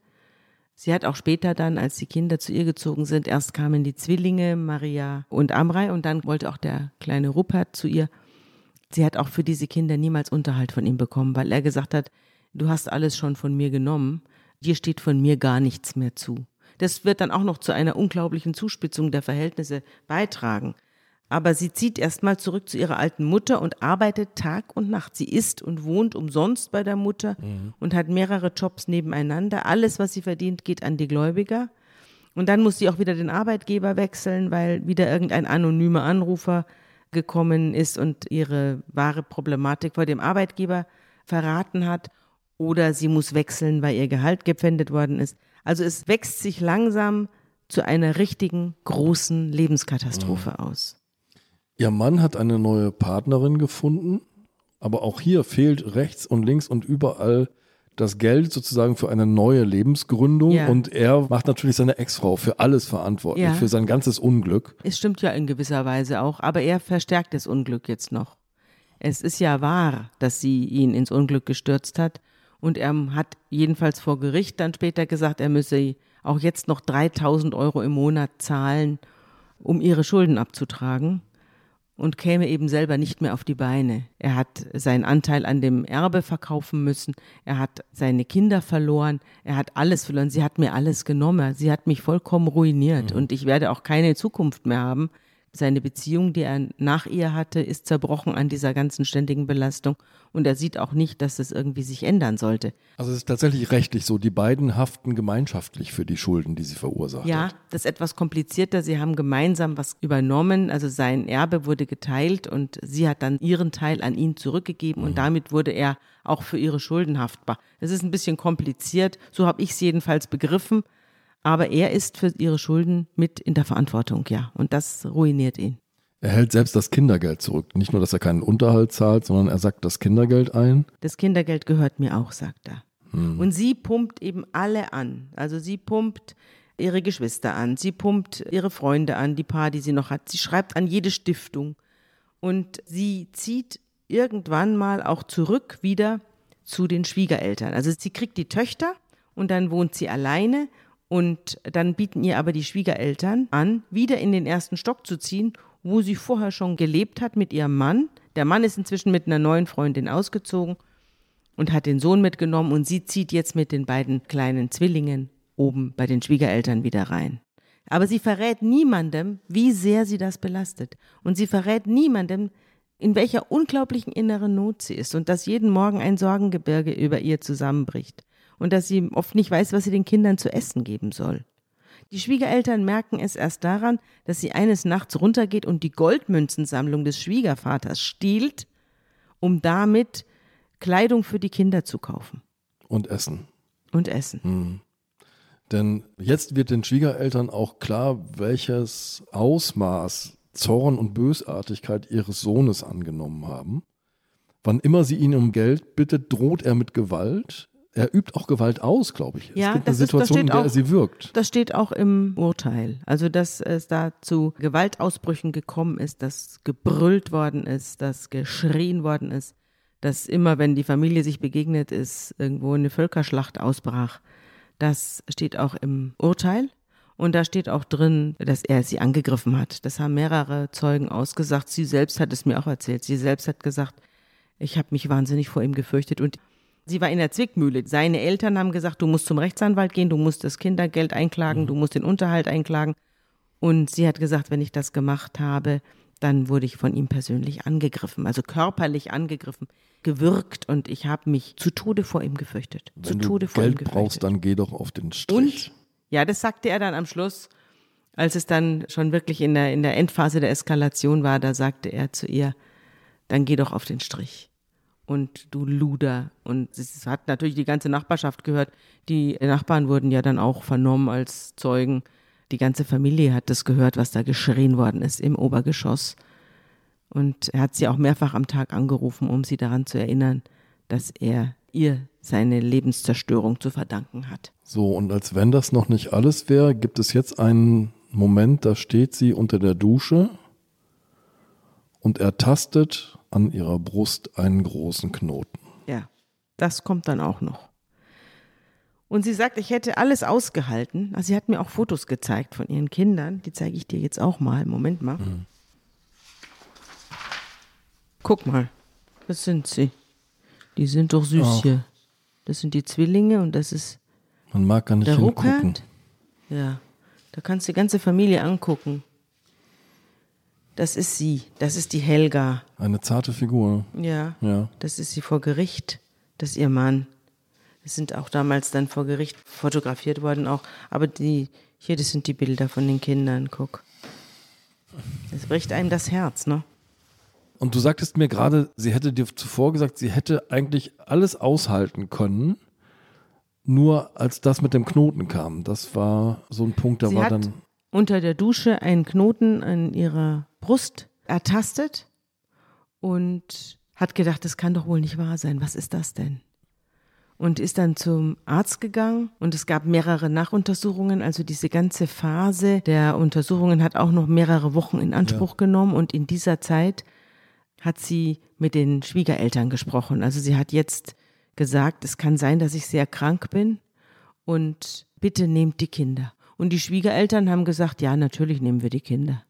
Speaker 2: Sie hat auch später dann, als die Kinder zu ihr gezogen sind, erst kamen die Zwillinge Maria und Amrei und dann wollte auch der kleine Rupert zu ihr. Sie hat auch für diese Kinder niemals Unterhalt von ihm bekommen, weil er gesagt hat, du hast alles schon von mir genommen, dir steht von mir gar nichts mehr zu. Das wird dann auch noch zu einer unglaublichen Zuspitzung der Verhältnisse beitragen. Aber sie zieht erstmal zurück zu ihrer alten Mutter und arbeitet Tag und Nacht. Sie isst und wohnt umsonst bei der Mutter und hat mehrere Jobs nebeneinander. Alles, was sie verdient, geht an die Gläubiger. Und dann muss sie auch wieder den Arbeitgeber wechseln, weil wieder irgendein anonymer Anrufer gekommen ist und ihre wahre Problematik vor dem Arbeitgeber verraten hat oder sie muss wechseln, weil ihr Gehalt gepfändet worden ist. Also es wächst sich langsam zu einer richtigen großen Lebenskatastrophe mhm. aus.
Speaker 1: Ihr Mann hat eine neue Partnerin gefunden, aber auch hier fehlt rechts und links und überall das Geld sozusagen für eine neue Lebensgründung ja. und er macht natürlich seine Ex-Frau für alles verantwortlich, ja. für sein ganzes Unglück.
Speaker 2: Es stimmt ja in gewisser Weise auch, aber er verstärkt das Unglück jetzt noch. Es ist ja wahr, dass sie ihn ins Unglück gestürzt hat und er hat jedenfalls vor Gericht dann später gesagt, er müsse auch jetzt noch 3000 Euro im Monat zahlen, um ihre Schulden abzutragen und käme eben selber nicht mehr auf die Beine. Er hat seinen Anteil an dem Erbe verkaufen müssen, er hat seine Kinder verloren, er hat alles verloren, sie hat mir alles genommen, sie hat mich vollkommen ruiniert mhm. und ich werde auch keine Zukunft mehr haben. Seine Beziehung, die er nach ihr hatte, ist zerbrochen an dieser ganzen ständigen Belastung und er sieht auch nicht, dass es irgendwie sich ändern sollte.
Speaker 1: Also es ist tatsächlich rechtlich so, die beiden haften gemeinschaftlich für die Schulden, die sie verursacht
Speaker 2: ja,
Speaker 1: hat.
Speaker 2: Das ist etwas komplizierter. Sie haben gemeinsam was übernommen, also sein Erbe wurde geteilt und sie hat dann ihren Teil an ihn zurückgegeben mhm. und damit wurde er auch für ihre Schulden haftbar. Es ist ein bisschen kompliziert, so habe ich es jedenfalls begriffen. Aber er ist für ihre Schulden mit in der Verantwortung, ja. Und das ruiniert ihn.
Speaker 1: Er hält selbst das Kindergeld zurück. Nicht nur, dass er keinen Unterhalt zahlt, sondern er sagt das Kindergeld ein.
Speaker 2: Das Kindergeld gehört mir auch, sagt er. Hm. Und sie pumpt eben alle an. Also sie pumpt ihre Geschwister an, sie pumpt ihre Freunde an, die paar, die sie noch hat. Sie schreibt an jede Stiftung. Und sie zieht irgendwann mal auch zurück wieder zu den Schwiegereltern. Also sie kriegt die Töchter und dann wohnt sie alleine und dann bieten ihr aber die Schwiegereltern an, wieder in den ersten Stock zu ziehen, wo sie vorher schon gelebt hat mit ihrem Mann. Der Mann ist inzwischen mit einer neuen Freundin ausgezogen und hat den Sohn mitgenommen und sie zieht jetzt mit den beiden kleinen Zwillingen oben bei den Schwiegereltern wieder rein. Aber sie verrät niemandem, wie sehr sie das belastet. Und sie verrät niemandem, in welcher unglaublichen inneren Not sie ist und dass jeden Morgen ein Sorgengebirge über ihr zusammenbricht und dass sie oft nicht weiß, was sie den Kindern zu essen geben soll. Die Schwiegereltern merken es erst daran, dass sie eines Nachts runtergeht und die Goldmünzensammlung des Schwiegervaters stiehlt, um damit Kleidung für die Kinder zu kaufen.
Speaker 1: Und Essen.
Speaker 2: Und Essen.
Speaker 1: Mhm. Denn jetzt wird den Schwiegereltern auch klar, welches Ausmaß Zorn und Bösartigkeit ihres Sohnes angenommen haben. Wann immer sie ihn um Geld bittet, droht er mit Gewalt er übt auch Gewalt aus, glaube ich.
Speaker 2: Ja,
Speaker 1: es gibt
Speaker 2: eine
Speaker 1: Situation,
Speaker 2: ist,
Speaker 1: in der
Speaker 2: auch,
Speaker 1: er sie wirkt.
Speaker 2: Das steht auch im Urteil. Also, dass es da zu Gewaltausbrüchen gekommen ist, dass gebrüllt worden ist, dass geschrien worden ist, dass immer, wenn die Familie sich begegnet ist, irgendwo eine Völkerschlacht ausbrach. Das steht auch im Urteil. Und da steht auch drin, dass er sie angegriffen hat. Das haben mehrere Zeugen ausgesagt. Sie selbst hat es mir auch erzählt. Sie selbst hat gesagt, ich habe mich wahnsinnig vor ihm gefürchtet. Und Sie war in der Zwickmühle. Seine Eltern haben gesagt, du musst zum Rechtsanwalt gehen, du musst das Kindergeld einklagen, mhm. du musst den Unterhalt einklagen. Und sie hat gesagt, wenn ich das gemacht habe, dann wurde ich von ihm persönlich angegriffen, also körperlich angegriffen, gewürgt und ich habe mich zu Tode vor ihm gefürchtet.
Speaker 1: Wenn zu
Speaker 2: Tode
Speaker 1: du vor Geld ihm gefürchtet. brauchst, dann geh doch auf den Strich. Und
Speaker 2: ja, das sagte er dann am Schluss, als es dann schon wirklich in der in der Endphase der Eskalation war, da sagte er zu ihr, dann geh doch auf den Strich und du Luder. Und es hat natürlich die ganze Nachbarschaft gehört. Die Nachbarn wurden ja dann auch vernommen als Zeugen. Die ganze Familie hat das gehört, was da geschrien worden ist im Obergeschoss. Und er hat sie auch mehrfach am Tag angerufen, um sie daran zu erinnern, dass er ihr seine Lebenszerstörung zu verdanken hat.
Speaker 1: So, und als wenn das noch nicht alles wäre, gibt es jetzt einen Moment, da steht sie unter der Dusche und er tastet an ihrer Brust einen großen Knoten.
Speaker 2: Ja, das kommt dann auch noch. Und sie sagt, ich hätte alles ausgehalten. Also sie hat mir auch Fotos gezeigt von ihren Kindern. Die zeige ich dir jetzt auch mal. Moment mal. Mhm. Guck mal. Das sind sie. Die sind doch süß Ach. hier. Das sind die Zwillinge und das ist.
Speaker 1: Man mag gar nicht der hingucken. Ruckert.
Speaker 2: Ja. Da kannst du die ganze Familie angucken. Das ist sie. Das ist die Helga.
Speaker 1: Eine zarte Figur.
Speaker 2: Ja. Ja. Das ist sie vor Gericht. Das ist ihr Mann. Es sind auch damals dann vor Gericht fotografiert worden auch. Aber die, hier, das sind die Bilder von den Kindern. Guck. Es bricht einem das Herz, ne?
Speaker 1: Und du sagtest mir gerade, sie hätte dir zuvor gesagt, sie hätte eigentlich alles aushalten können, nur als das mit dem Knoten kam. Das war so ein Punkt, da
Speaker 2: sie
Speaker 1: war
Speaker 2: hat
Speaker 1: dann.
Speaker 2: unter der Dusche einen Knoten an ihrer Brust ertastet und hat gedacht, das kann doch wohl nicht wahr sein. Was ist das denn? Und ist dann zum Arzt gegangen und es gab mehrere Nachuntersuchungen. Also diese ganze Phase der Untersuchungen hat auch noch mehrere Wochen in Anspruch ja. genommen und in dieser Zeit hat sie mit den Schwiegereltern gesprochen. Also sie hat jetzt gesagt, es kann sein, dass ich sehr krank bin und bitte nehmt die Kinder. Und die Schwiegereltern haben gesagt, ja, natürlich nehmen wir die Kinder.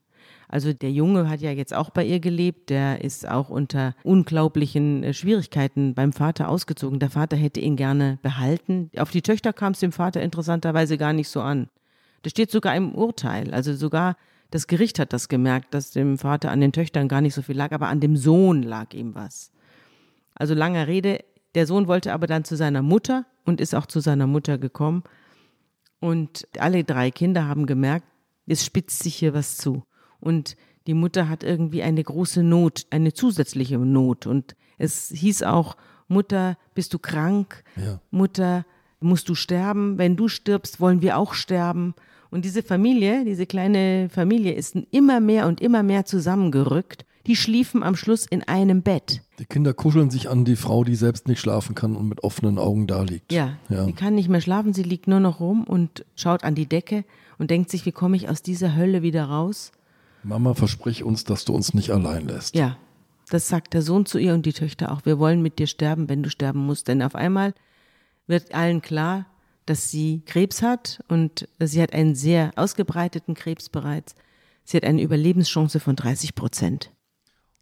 Speaker 2: Also der Junge hat ja jetzt auch bei ihr gelebt, der ist auch unter unglaublichen äh, Schwierigkeiten beim Vater ausgezogen. Der Vater hätte ihn gerne behalten. Auf die Töchter kam es dem Vater interessanterweise gar nicht so an. Das steht sogar im Urteil. Also sogar das Gericht hat das gemerkt, dass dem Vater an den Töchtern gar nicht so viel lag, aber an dem Sohn lag ihm was. Also langer Rede, der Sohn wollte aber dann zu seiner Mutter und ist auch zu seiner Mutter gekommen. Und alle drei Kinder haben gemerkt, es spitzt sich hier was zu. Und die Mutter hat irgendwie eine große Not, eine zusätzliche Not. Und es hieß auch, Mutter, bist du krank? Ja. Mutter, musst du sterben? Wenn du stirbst, wollen wir auch sterben. Und diese Familie, diese kleine Familie ist immer mehr und immer mehr zusammengerückt. Die schliefen am Schluss in einem Bett.
Speaker 1: Die Kinder kuscheln sich an die Frau, die selbst nicht schlafen kann und mit offenen Augen da liegt.
Speaker 2: Ja, ja. sie kann nicht mehr schlafen, sie liegt nur noch rum und schaut an die Decke und denkt sich, wie komme ich aus dieser Hölle wieder raus?
Speaker 1: Mama, versprich uns, dass du uns nicht allein lässt.
Speaker 2: Ja, das sagt der Sohn zu ihr und die Töchter auch. Wir wollen mit dir sterben, wenn du sterben musst. Denn auf einmal wird allen klar, dass sie Krebs hat und sie hat einen sehr ausgebreiteten Krebs bereits. Sie hat eine Überlebenschance von 30 Prozent.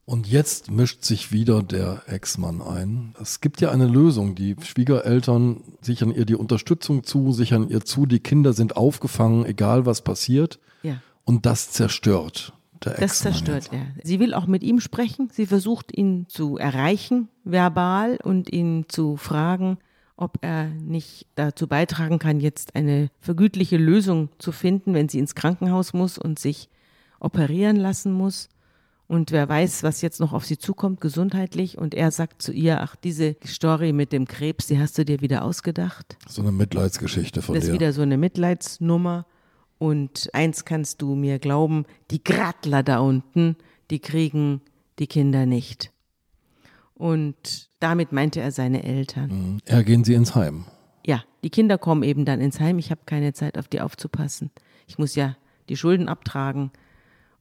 Speaker 1: Und jetzt mischt sich wieder der Ex-Mann ein. Es gibt ja eine Lösung. Die Schwiegereltern sichern ihr die Unterstützung zu, sichern ihr zu, die Kinder sind aufgefangen, egal was passiert.
Speaker 2: Ja.
Speaker 1: Und das zerstört. Der
Speaker 2: das zerstört er. Sie will auch mit ihm sprechen. Sie versucht ihn zu erreichen, verbal, und ihn zu fragen, ob er nicht dazu beitragen kann, jetzt eine vergütliche Lösung zu finden, wenn sie ins Krankenhaus muss und sich operieren lassen muss. Und wer weiß, was jetzt noch auf sie zukommt, gesundheitlich. Und er sagt zu ihr, ach, diese Story mit dem Krebs, die hast du dir wieder ausgedacht.
Speaker 1: So eine Mitleidsgeschichte von
Speaker 2: dir.
Speaker 1: Das
Speaker 2: ist wieder so eine Mitleidsnummer. Und eins kannst du mir glauben, die Grattler da unten, die kriegen die Kinder nicht. Und damit meinte er seine Eltern.
Speaker 1: Mhm. Ja, gehen sie ins Heim.
Speaker 2: Ja, die Kinder kommen eben dann ins Heim. Ich habe keine Zeit, auf die aufzupassen. Ich muss ja die Schulden abtragen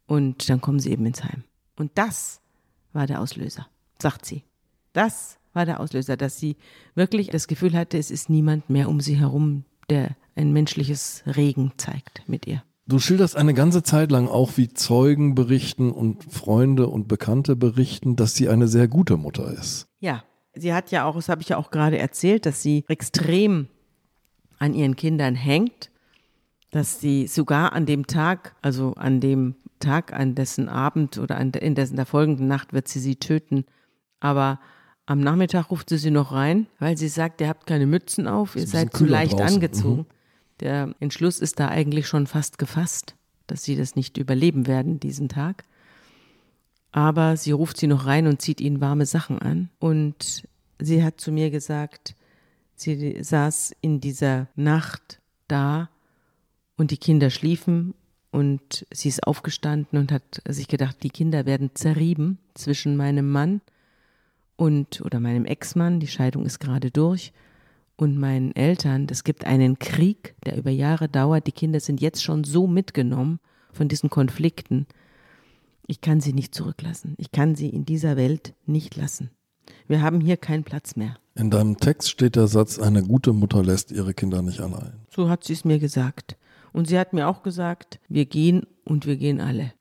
Speaker 2: und dann kommen sie eben ins Heim. Und das war der Auslöser, sagt sie. Das war der Auslöser, dass sie wirklich das Gefühl hatte, es ist niemand mehr um sie herum, der ein menschliches Regen zeigt mit ihr.
Speaker 1: Du schilderst eine ganze Zeit lang auch, wie Zeugen berichten und Freunde und Bekannte berichten, dass sie eine sehr gute Mutter ist.
Speaker 2: Ja, sie hat ja auch, das habe ich ja auch gerade erzählt, dass sie extrem an ihren Kindern hängt, dass sie sogar an dem Tag, also an dem Tag, an dessen Abend oder an, in dessen der folgenden Nacht wird sie sie töten, aber am Nachmittag ruft sie sie noch rein, weil sie sagt, ihr habt keine Mützen auf, ihr seid zu leicht draußen. angezogen. Mhm. Der Entschluss ist da eigentlich schon fast gefasst, dass sie das nicht überleben werden, diesen Tag. Aber sie ruft sie noch rein und zieht ihnen warme Sachen an. Und sie hat zu mir gesagt, sie saß in dieser Nacht da und die Kinder schliefen und sie ist aufgestanden und hat sich gedacht, die Kinder werden zerrieben zwischen meinem Mann und oder meinem Ex-Mann, die Scheidung ist gerade durch und meinen Eltern, es gibt einen Krieg, der über Jahre dauert. Die Kinder sind jetzt schon so mitgenommen von diesen Konflikten. Ich kann sie nicht zurücklassen. Ich kann sie in dieser Welt nicht lassen. Wir haben hier keinen Platz mehr.
Speaker 1: In deinem Text steht der Satz, eine gute Mutter lässt ihre Kinder nicht allein.
Speaker 2: So hat sie es mir gesagt. Und sie hat mir auch gesagt, wir gehen und wir gehen alle.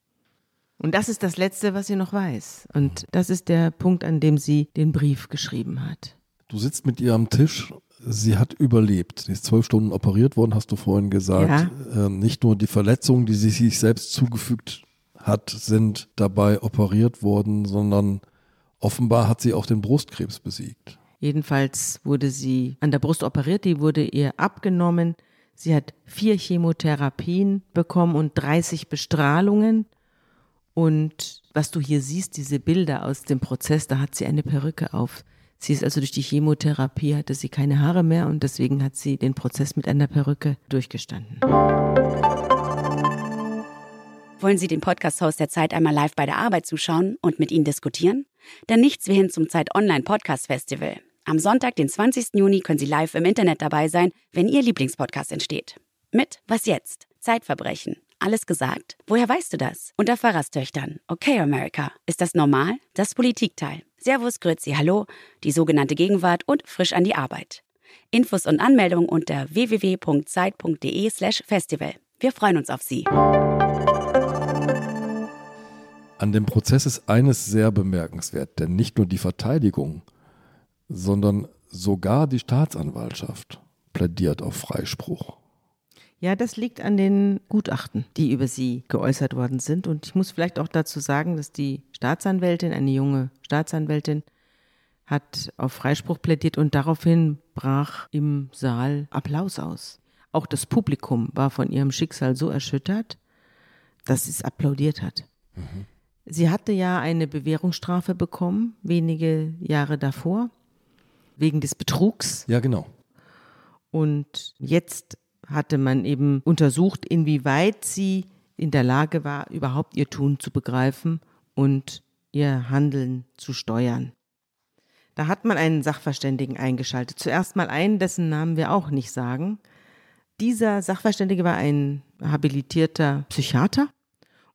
Speaker 2: Und das ist das Letzte, was sie noch weiß. Und das ist der Punkt, an dem sie den Brief geschrieben hat.
Speaker 1: Du sitzt mit ihr am Tisch sie hat überlebt. Sie ist zwölf Stunden operiert worden, hast du vorhin gesagt. Ja. Ähm, nicht nur die Verletzungen, die sie sich selbst zugefügt hat, sind dabei operiert worden, sondern offenbar hat sie auch den Brustkrebs besiegt.
Speaker 2: Jedenfalls wurde sie an der Brust operiert, die wurde ihr abgenommen. Sie hat vier Chemotherapien bekommen und 30 Bestrahlungen. Und was du hier siehst, diese Bilder aus dem Prozess, da hat sie eine Perücke auf. Sie ist also durch die Chemotherapie, hatte sie keine Haare mehr und deswegen hat sie den Prozess mit einer Perücke durchgestanden.
Speaker 3: Wollen Sie den Podcast-Host der Zeit einmal live bei der Arbeit zuschauen und mit Ihnen diskutieren? Dann nichts wie hin zum Zeit Online Podcast Festival. Am Sonntag, den 20. Juni, können Sie live im Internet dabei sein, wenn Ihr Lieblingspodcast entsteht. Mit Was jetzt? Zeitverbrechen. Alles gesagt? Woher weißt du das? Unter Pfarrerstöchtern. Okay, America. Ist das normal? Das Politikteil. Servus, Grüezi, Hallo, die sogenannte Gegenwart und frisch an die Arbeit. Infos und Anmeldungen unter www.zeit.de slash festival. Wir freuen uns auf Sie.
Speaker 1: An dem Prozess ist eines sehr bemerkenswert, denn nicht nur die Verteidigung, sondern sogar die Staatsanwaltschaft plädiert auf Freispruch.
Speaker 2: Ja, das liegt an den Gutachten, die über sie geäußert worden sind. Und ich muss vielleicht auch dazu sagen, dass die Staatsanwältin, eine junge Staatsanwältin, hat auf Freispruch plädiert und daraufhin brach im Saal Applaus aus. Auch das Publikum war von ihrem Schicksal so erschüttert, dass sie es applaudiert hat. Mhm. Sie hatte ja eine Bewährungsstrafe bekommen, wenige Jahre davor, wegen des Betrugs.
Speaker 1: Ja, genau.
Speaker 2: Und jetzt hatte man eben untersucht, inwieweit sie in der Lage war, überhaupt ihr Tun zu begreifen und ihr Handeln zu steuern. Da hat man einen Sachverständigen eingeschaltet. Zuerst mal einen, dessen Namen wir auch nicht sagen. Dieser Sachverständige war ein habilitierter Psychiater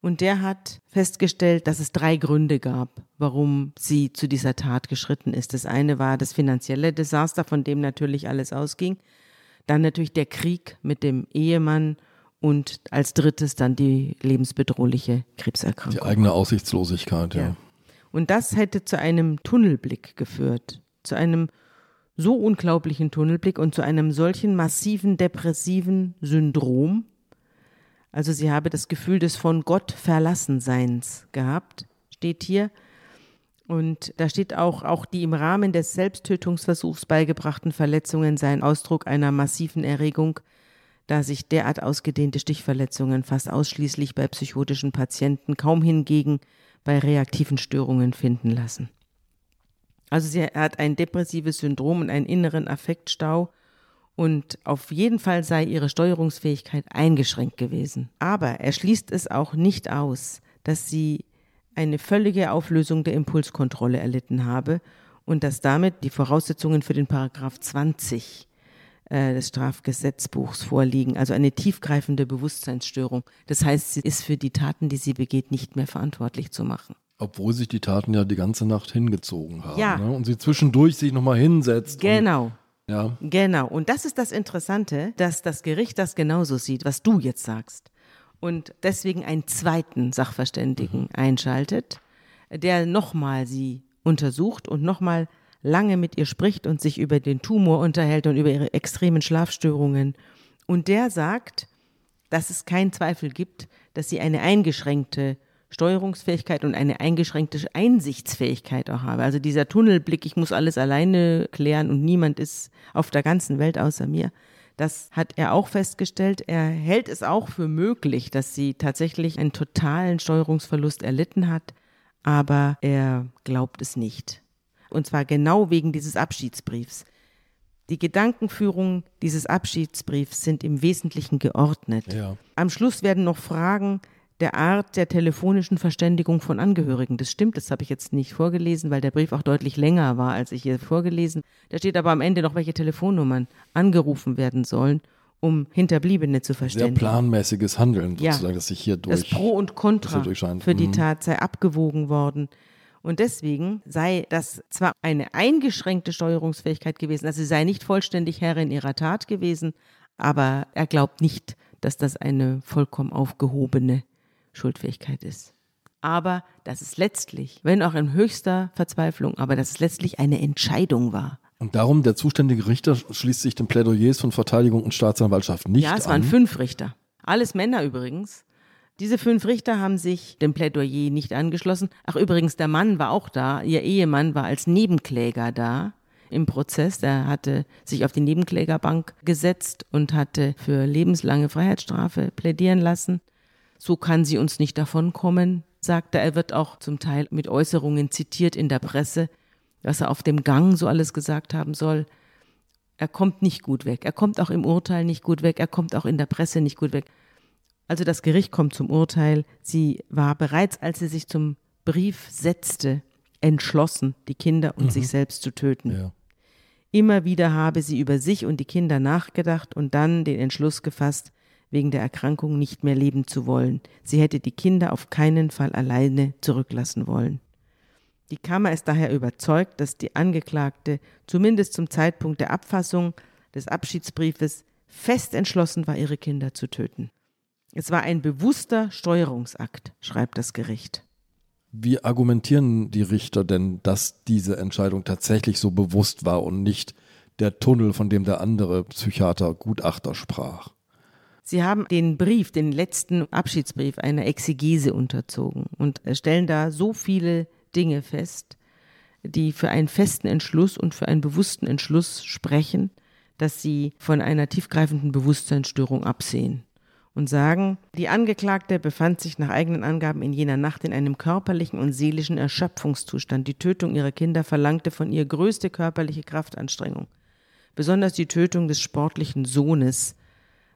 Speaker 2: und der hat festgestellt, dass es drei Gründe gab, warum sie zu dieser Tat geschritten ist. Das eine war das finanzielle Desaster, von dem natürlich alles ausging. Dann natürlich der Krieg mit dem Ehemann und als drittes dann die lebensbedrohliche Krebserkrankung.
Speaker 1: Die eigene Aussichtslosigkeit, ja. ja.
Speaker 2: Und das hätte zu einem Tunnelblick geführt, zu einem so unglaublichen Tunnelblick und zu einem solchen massiven depressiven Syndrom. Also sie habe das Gefühl des von Gott Verlassenseins gehabt, steht hier. Und da steht auch, auch die im Rahmen des Selbsttötungsversuchs beigebrachten Verletzungen seien Ausdruck einer massiven Erregung, da sich derart ausgedehnte Stichverletzungen fast ausschließlich bei psychotischen Patienten, kaum hingegen bei reaktiven Störungen finden lassen. Also sie hat ein depressives Syndrom und einen inneren Affektstau und auf jeden Fall sei ihre Steuerungsfähigkeit eingeschränkt gewesen. Aber er schließt es auch nicht aus, dass sie eine völlige Auflösung der Impulskontrolle erlitten habe und dass damit die Voraussetzungen für den Paragraph 20 äh, des Strafgesetzbuchs vorliegen, also eine tiefgreifende Bewusstseinsstörung. Das heißt, sie ist für die Taten, die sie begeht, nicht mehr verantwortlich zu machen.
Speaker 1: Obwohl sich die Taten ja die ganze Nacht hingezogen haben.
Speaker 2: Ja.
Speaker 1: Ne? Und sie zwischendurch sich nochmal hinsetzt.
Speaker 2: Genau.
Speaker 1: Ja.
Speaker 2: Genau. Und das ist das Interessante, dass das Gericht das genauso sieht, was du jetzt sagst und deswegen einen zweiten Sachverständigen mhm. einschaltet, der nochmal sie untersucht und nochmal lange mit ihr spricht und sich über den Tumor unterhält und über ihre extremen Schlafstörungen. Und der sagt, dass es keinen Zweifel gibt, dass sie eine eingeschränkte Steuerungsfähigkeit und eine eingeschränkte Einsichtsfähigkeit auch habe. Also dieser Tunnelblick, ich muss alles alleine klären und niemand ist auf der ganzen Welt außer mir. Das hat er auch festgestellt. Er hält es auch für möglich, dass sie tatsächlich einen totalen Steuerungsverlust erlitten hat, aber er glaubt es nicht. Und zwar genau wegen dieses Abschiedsbriefs. Die Gedankenführungen dieses Abschiedsbriefs sind im Wesentlichen geordnet. Ja. Am Schluss werden noch Fragen der Art der telefonischen Verständigung von Angehörigen. Das stimmt, das habe ich jetzt nicht vorgelesen, weil der Brief auch deutlich länger war, als ich hier vorgelesen. Da steht aber am Ende noch, welche Telefonnummern angerufen werden sollen, um Hinterbliebene zu verständigen.
Speaker 1: Sehr planmäßiges Handeln, sozusagen,
Speaker 2: ja,
Speaker 1: dass sich hier durch.
Speaker 2: Das Pro und Contra für die mhm. Tat sei abgewogen worden. Und deswegen sei das zwar eine eingeschränkte Steuerungsfähigkeit gewesen, also sie sei nicht vollständig Herrin ihrer Tat gewesen, aber er glaubt nicht, dass das eine vollkommen aufgehobene Schuldfähigkeit ist. Aber dass es letztlich, wenn auch in höchster Verzweiflung, aber dass es letztlich eine Entscheidung war.
Speaker 1: Und darum, der zuständige Richter schließt sich den Plädoyers von Verteidigung und Staatsanwaltschaft nicht an.
Speaker 2: Ja, es waren
Speaker 1: an.
Speaker 2: fünf Richter. Alles Männer übrigens. Diese fünf Richter haben sich dem Plädoyer nicht angeschlossen. Ach, übrigens, der Mann war auch da. Ihr Ehemann war als Nebenkläger da im Prozess. Er hatte sich auf die Nebenklägerbank gesetzt und hatte für lebenslange Freiheitsstrafe plädieren lassen so kann sie uns nicht davonkommen. sagt er. Er wird auch zum Teil mit Äußerungen zitiert in der Presse, was er auf dem Gang so alles gesagt haben soll. Er kommt nicht gut weg. Er kommt auch im Urteil nicht gut weg. Er kommt auch in der Presse nicht gut weg. Also das Gericht kommt zum Urteil. Sie war bereits, als sie sich zum Brief setzte, entschlossen, die Kinder und mhm. sich selbst zu töten. Ja. Immer wieder habe sie über sich und die Kinder nachgedacht und dann den Entschluss gefasst, wegen der Erkrankung nicht mehr leben zu wollen. Sie hätte die Kinder auf keinen Fall alleine zurücklassen wollen. Die Kammer ist daher überzeugt, dass die Angeklagte zumindest zum Zeitpunkt der Abfassung des Abschiedsbriefes fest entschlossen war, ihre Kinder zu töten. Es war ein bewusster Steuerungsakt, schreibt das Gericht.
Speaker 1: Wie argumentieren die Richter denn, dass diese Entscheidung tatsächlich so bewusst war und nicht der Tunnel, von dem der andere Psychiater Gutachter sprach?
Speaker 2: Sie haben den Brief, den letzten Abschiedsbrief einer Exegese unterzogen und stellen da so viele Dinge fest, die für einen festen Entschluss und für einen bewussten Entschluss sprechen, dass sie von einer tiefgreifenden Bewusstseinsstörung absehen und sagen, die Angeklagte befand sich nach eigenen Angaben in jener Nacht in einem körperlichen und seelischen Erschöpfungszustand. Die Tötung ihrer Kinder verlangte von ihr größte körperliche Kraftanstrengung. Besonders die Tötung des sportlichen Sohnes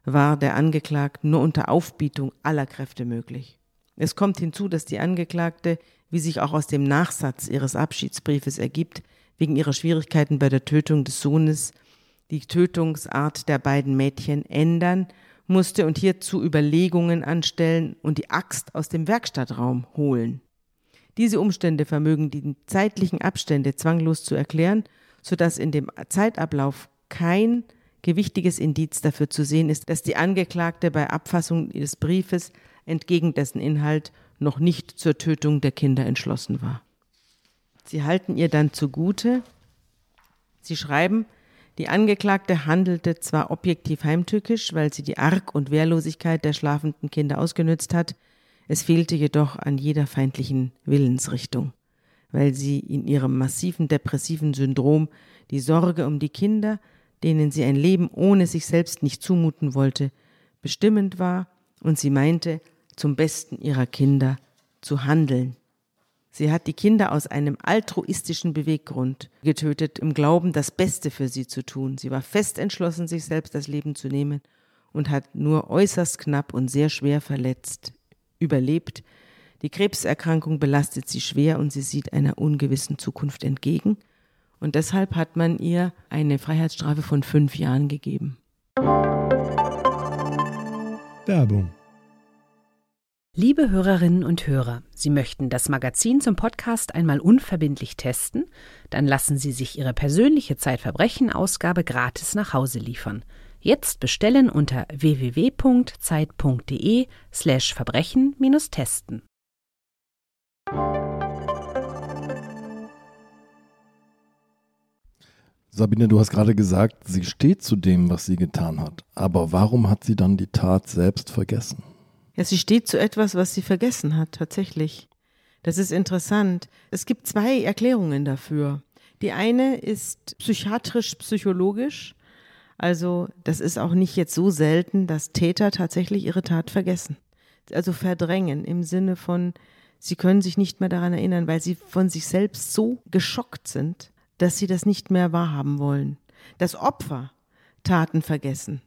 Speaker 2: war der Angeklagten nur unter Aufbietung aller Kräfte möglich. Es kommt hinzu, dass die Angeklagte wie sich auch aus dem Nachsatz ihres Abschiedsbriefes ergibt, wegen ihrer Schwierigkeiten bei der Tötung des Sohnes die Tötungsart der beiden Mädchen ändern musste und hierzu Überlegungen anstellen und die Axt aus dem Werkstattraum holen. Diese Umstände vermögen die zeitlichen Abstände zwanglos zu erklären, sodass in dem Zeitablauf kein gewichtiges Indiz dafür zu sehen ist, dass die Angeklagte bei Abfassung des Briefes entgegen dessen Inhalt noch nicht zur Tötung der Kinder entschlossen war. Sie halten ihr dann zugute, sie schreiben, die Angeklagte handelte zwar objektiv heimtückisch, weil sie die Arg und Wehrlosigkeit der schlafenden Kinder ausgenützt hat, es fehlte jedoch an jeder feindlichen Willensrichtung, weil sie in ihrem massiven depressiven Syndrom die Sorge um die Kinder, denen sie ein Leben ohne sich selbst nicht zumuten wollte, bestimmend war und sie meinte, zum Besten ihrer Kinder zu handeln. Sie hat die Kinder aus einem altruistischen Beweggrund getötet, im Glauben, das Beste für sie zu tun. Sie war fest entschlossen, sich selbst das Leben zu nehmen und hat nur äußerst knapp und sehr schwer verletzt überlebt. Die Krebserkrankung belastet sie schwer und sie sieht einer ungewissen Zukunft entgegen. Und deshalb hat man ihr eine Freiheitsstrafe von fünf Jahren gegeben.
Speaker 4: Werbung
Speaker 3: Liebe Hörerinnen und Hörer, Sie möchten das Magazin zum Podcast einmal unverbindlich testen? Dann lassen Sie sich Ihre persönliche Zeitverbrechen-Ausgabe gratis nach Hause liefern. Jetzt bestellen unter www.zeit.de
Speaker 1: Sabine, du hast gerade gesagt, sie steht zu dem, was sie getan hat. Aber warum hat sie dann die Tat selbst vergessen?
Speaker 2: Ja, sie steht zu etwas, was sie vergessen hat, tatsächlich. Das ist interessant. Es gibt zwei Erklärungen dafür. Die eine ist psychiatrisch-psychologisch. Also das ist auch nicht jetzt so selten, dass Täter tatsächlich ihre Tat vergessen. Also verdrängen im Sinne von, sie können sich nicht mehr daran erinnern, weil sie von sich selbst so geschockt sind, dass sie das nicht mehr wahrhaben wollen. Das Opfer Taten vergessen.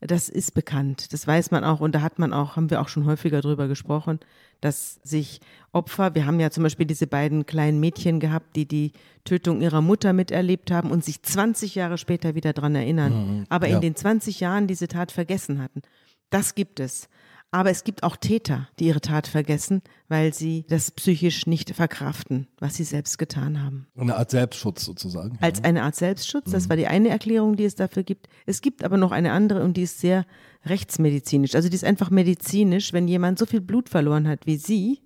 Speaker 2: Das ist bekannt, das weiß man auch und da hat man auch, haben wir auch schon häufiger drüber gesprochen, dass sich Opfer, wir haben ja zum Beispiel diese beiden kleinen Mädchen gehabt, die die Tötung ihrer Mutter miterlebt haben und sich 20 Jahre später wieder dran erinnern, mhm, aber ja. in den 20 Jahren diese Tat vergessen hatten. Das gibt es. Aber es gibt auch Täter, die ihre Tat vergessen, weil sie das psychisch nicht verkraften, was sie selbst getan haben.
Speaker 1: Eine Art Selbstschutz sozusagen.
Speaker 2: Als eine Art Selbstschutz, das mhm. war die eine Erklärung, die es dafür gibt. Es gibt aber noch eine andere und die ist sehr rechtsmedizinisch. Also die ist einfach medizinisch. Wenn jemand so viel Blut verloren hat wie sie,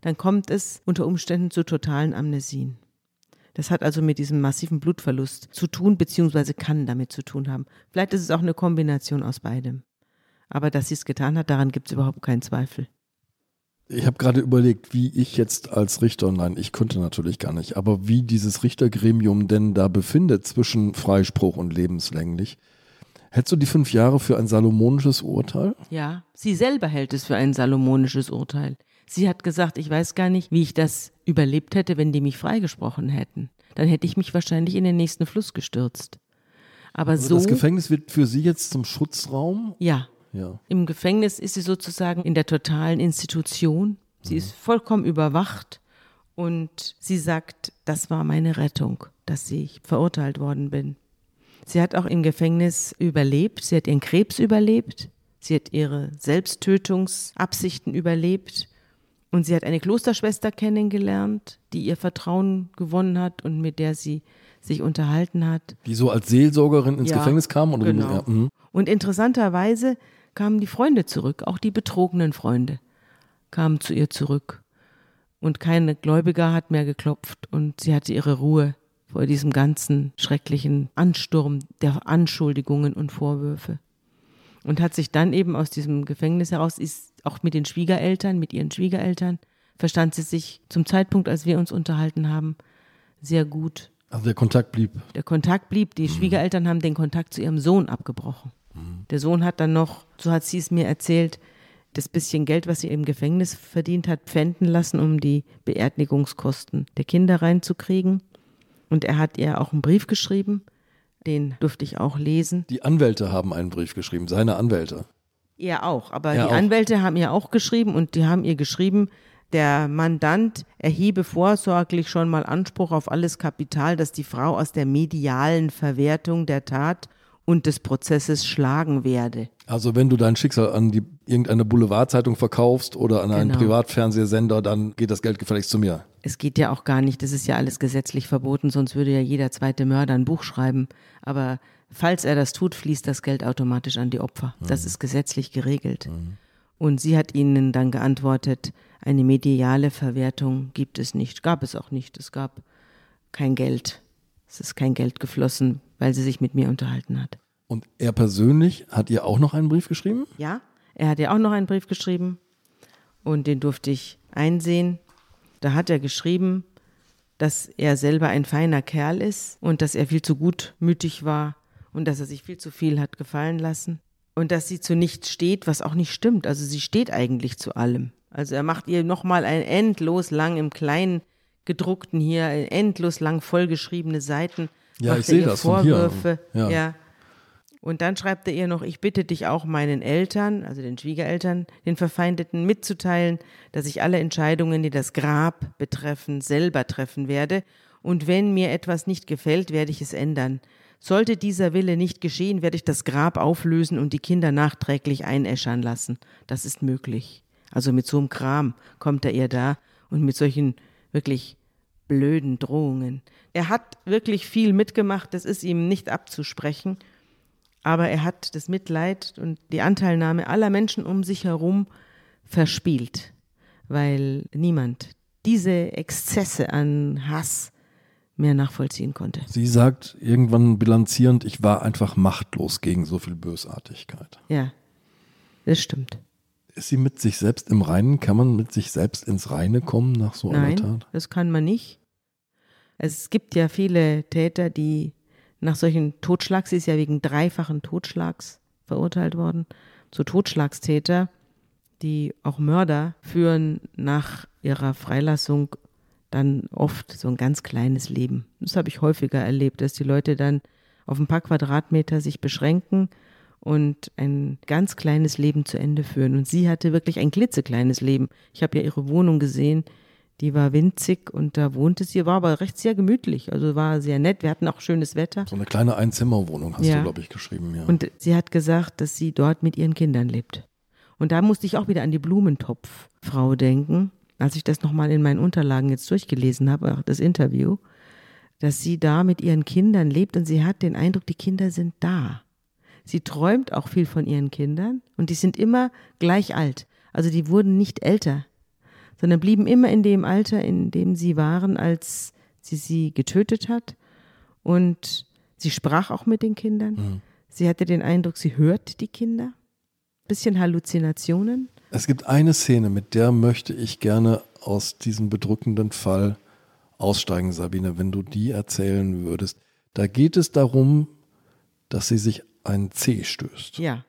Speaker 2: dann kommt es unter Umständen zu totalen Amnesien. Das hat also mit diesem massiven Blutverlust zu tun, beziehungsweise kann damit zu tun haben. Vielleicht ist es auch eine Kombination aus beidem. Aber dass sie es getan hat, daran gibt es überhaupt keinen Zweifel.
Speaker 1: Ich habe gerade überlegt, wie ich jetzt als Richter, nein, ich könnte natürlich gar nicht, aber wie dieses Richtergremium denn da befindet zwischen Freispruch und lebenslänglich. Hättest du die fünf Jahre für ein salomonisches Urteil?
Speaker 2: Ja, sie selber hält es für ein salomonisches Urteil. Sie hat gesagt, ich weiß gar nicht, wie ich das überlebt hätte, wenn die mich freigesprochen hätten. Dann hätte ich mich wahrscheinlich in den nächsten Fluss gestürzt. Aber
Speaker 1: Also
Speaker 2: so.
Speaker 1: das Gefängnis wird für Sie jetzt zum Schutzraum?
Speaker 2: ja.
Speaker 1: Ja.
Speaker 2: Im Gefängnis ist sie sozusagen in der totalen Institution. Sie ist vollkommen überwacht und sie sagt, das war meine Rettung, dass ich verurteilt worden bin. Sie hat auch im Gefängnis überlebt. Sie hat ihren Krebs überlebt. Sie hat ihre Selbsttötungsabsichten überlebt. Und sie hat eine Klosterschwester kennengelernt, die ihr Vertrauen gewonnen hat und mit der sie sich unterhalten hat.
Speaker 1: Die so als Seelsorgerin ins
Speaker 2: Ja,
Speaker 1: Gefängnis kam? Oder
Speaker 2: genau.
Speaker 1: Ja, mhm.
Speaker 2: Und interessanterweise kamen die Freunde zurück, auch die betrogenen Freunde kamen zu ihr zurück. Und keine Gläubiger hat mehr geklopft und sie hatte ihre Ruhe vor diesem ganzen schrecklichen Ansturm der Anschuldigungen und Vorwürfe. Und hat sich dann eben aus diesem Gefängnis heraus, ist auch mit den Schwiegereltern, mit ihren Schwiegereltern, verstand sie sich zum Zeitpunkt, als wir uns unterhalten haben, sehr gut.
Speaker 1: Also der Kontakt blieb.
Speaker 2: Der Kontakt blieb. Die Schwiegereltern haben den Kontakt zu ihrem Sohn abgebrochen. Der Sohn hat dann noch, so hat sie es mir erzählt, das bisschen Geld, was sie im Gefängnis verdient hat, pfänden lassen, um die Beerdigungskosten der Kinder reinzukriegen. Und er hat ihr auch einen Brief geschrieben, den durfte ich auch lesen.
Speaker 1: Die Anwälte haben einen Brief geschrieben, seine Anwälte.
Speaker 2: Er auch, aber
Speaker 1: Er
Speaker 2: die
Speaker 1: auch.
Speaker 2: Anwälte haben ihr auch geschrieben und die haben ihr geschrieben, der Mandant erhebe vorsorglich schon mal Anspruch auf alles Kapital, das die Frau aus der medialen Verwertung der Tat und des Prozesses schlagen werde.
Speaker 1: Also wenn du dein Schicksal an die, irgendeine Boulevardzeitung verkaufst oder an einen
Speaker 2: Genau.
Speaker 1: Privatfernsehsender, dann geht das Geld gefälligst zu mir.
Speaker 2: Es geht ja auch gar nicht, das ist ja alles gesetzlich verboten, sonst würde ja jeder zweite Mörder ein Buch schreiben. Aber falls er das tut, fließt das Geld automatisch an die Opfer. Das ist gesetzlich geregelt. Und sie hat ihnen dann geantwortet, eine mediale Verwertung gibt es nicht, gab es auch nicht. Es gab kein Geld. Es ist kein Geld geflossen, weil sie sich mit mir unterhalten hat.
Speaker 1: Und er persönlich hat ihr auch noch einen Brief geschrieben?
Speaker 2: Ja, er hat ja auch noch einen Brief geschrieben und den durfte ich einsehen. Da hat er geschrieben, dass er selber ein feiner Kerl ist und dass er viel zu gutmütig war und dass er sich viel zu viel hat gefallen lassen und dass sie zu nichts steht, was auch nicht stimmt. Also sie steht eigentlich zu allem. Also er macht ihr nochmal ein endlos lang im kleinen gedruckten hier, endlos lang vollgeschriebene Seiten.
Speaker 1: Ja, ich sehe das.
Speaker 2: Vorwürfe.
Speaker 1: Ja.
Speaker 2: ja. Und dann schreibt er ihr noch, ich bitte dich auch meinen Eltern, also den Schwiegereltern, den Verfeindeten mitzuteilen, dass ich alle Entscheidungen, die das Grab betreffen, selber treffen werde. Und wenn mir etwas nicht gefällt, werde ich es ändern. Sollte dieser Wille nicht geschehen, werde ich das Grab auflösen und die Kinder nachträglich einäschern lassen. Das ist möglich. Also mit so einem Kram kommt er ihr da und mit solchen wirklich blöden Drohungen. Er hat wirklich viel mitgemacht, das ist ihm nicht abzusprechen. Aber er hat das Mitleid und die Anteilnahme aller Menschen um sich herum verspielt, weil niemand diese Exzesse an Hass mehr nachvollziehen konnte.
Speaker 1: Sie sagt irgendwann bilanzierend, ich war einfach machtlos gegen so viel Bösartigkeit.
Speaker 2: Ja, das stimmt.
Speaker 1: Ist sie mit sich selbst im Reinen? Kann man mit sich selbst ins Reine kommen nach so einer
Speaker 2: Nein,
Speaker 1: Tat?
Speaker 2: das kann man nicht. Es gibt ja viele Täter, die nach solchen Totschlags, sie ist ja wegen dreifachen Totschlags verurteilt worden, so Totschlagstäter, die auch Mörder führen nach ihrer Freilassung dann oft so ein ganz kleines Leben. Das habe ich häufiger erlebt, dass die Leute dann auf ein paar Quadratmeter sich beschränken und ein ganz kleines Leben zu Ende führen. Und sie hatte wirklich ein klitzekleines Leben. Ich habe ja ihre Wohnung gesehen, die war winzig und da wohnte sie, war aber recht sehr gemütlich, also war sehr nett. Wir hatten auch schönes Wetter.
Speaker 1: So eine kleine Einzimmerwohnung hast
Speaker 2: Ja.
Speaker 1: du, glaube ich, geschrieben. Ja.
Speaker 2: Und sie hat gesagt, dass sie dort mit ihren Kindern lebt. Und da musste ich auch wieder an die Blumentopffrau denken, als ich das nochmal in meinen Unterlagen jetzt durchgelesen habe, auch das Interview, dass sie da mit ihren Kindern lebt und sie hat den Eindruck, die Kinder sind da. Sie träumt auch viel von ihren Kindern und die sind immer gleich alt. Also die wurden nicht älter, sondern blieben immer in dem Alter, in dem sie waren, als sie sie getötet hat. Und sie sprach auch mit den Kindern. Sie hatte den Eindruck, sie hört die Kinder. Bisschen Halluzinationen.
Speaker 1: Es gibt eine Szene, mit der möchte ich gerne aus diesem bedrückenden Fall aussteigen, Sabine, wenn du die erzählen würdest. Da geht es darum, dass sie sich einen Zeh stößt.
Speaker 2: Ja.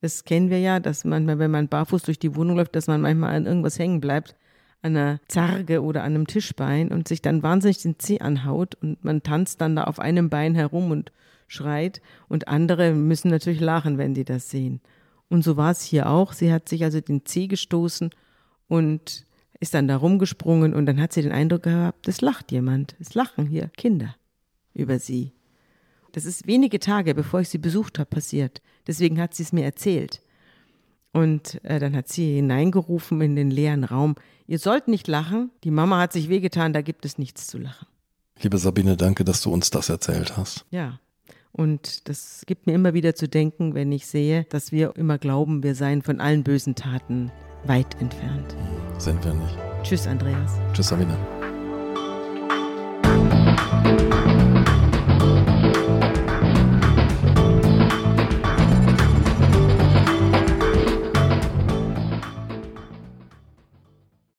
Speaker 2: Das kennen wir ja, dass manchmal, wenn man barfuß durch die Wohnung läuft, dass man manchmal an irgendwas hängen bleibt, an einer Zarge oder an einem Tischbein und sich dann wahnsinnig den Zeh anhaut und man tanzt dann da auf einem Bein herum und schreit und andere müssen natürlich lachen, wenn sie das sehen. Und so war es hier auch. Sie hat sich also den Zeh gestoßen und ist dann da rumgesprungen und dann hat sie den Eindruck gehabt, es lacht jemand, es lachen hier Kinder über sie. Das ist wenige Tage, bevor ich sie besucht habe, passiert. Deswegen hat sie es mir erzählt. Und äh, dann hat sie hineingerufen in den leeren Raum. Ihr sollt nicht lachen. Die Mama hat sich wehgetan, da gibt es nichts zu lachen.
Speaker 1: Liebe Sabine, danke, dass du uns das erzählt hast.
Speaker 2: Ja. Und das gibt mir immer wieder zu denken, wenn ich sehe, dass wir immer glauben, wir seien von allen bösen Taten weit entfernt.
Speaker 1: Sind wir nicht.
Speaker 2: Tschüss, Andreas.
Speaker 1: Tschüss, Sabine.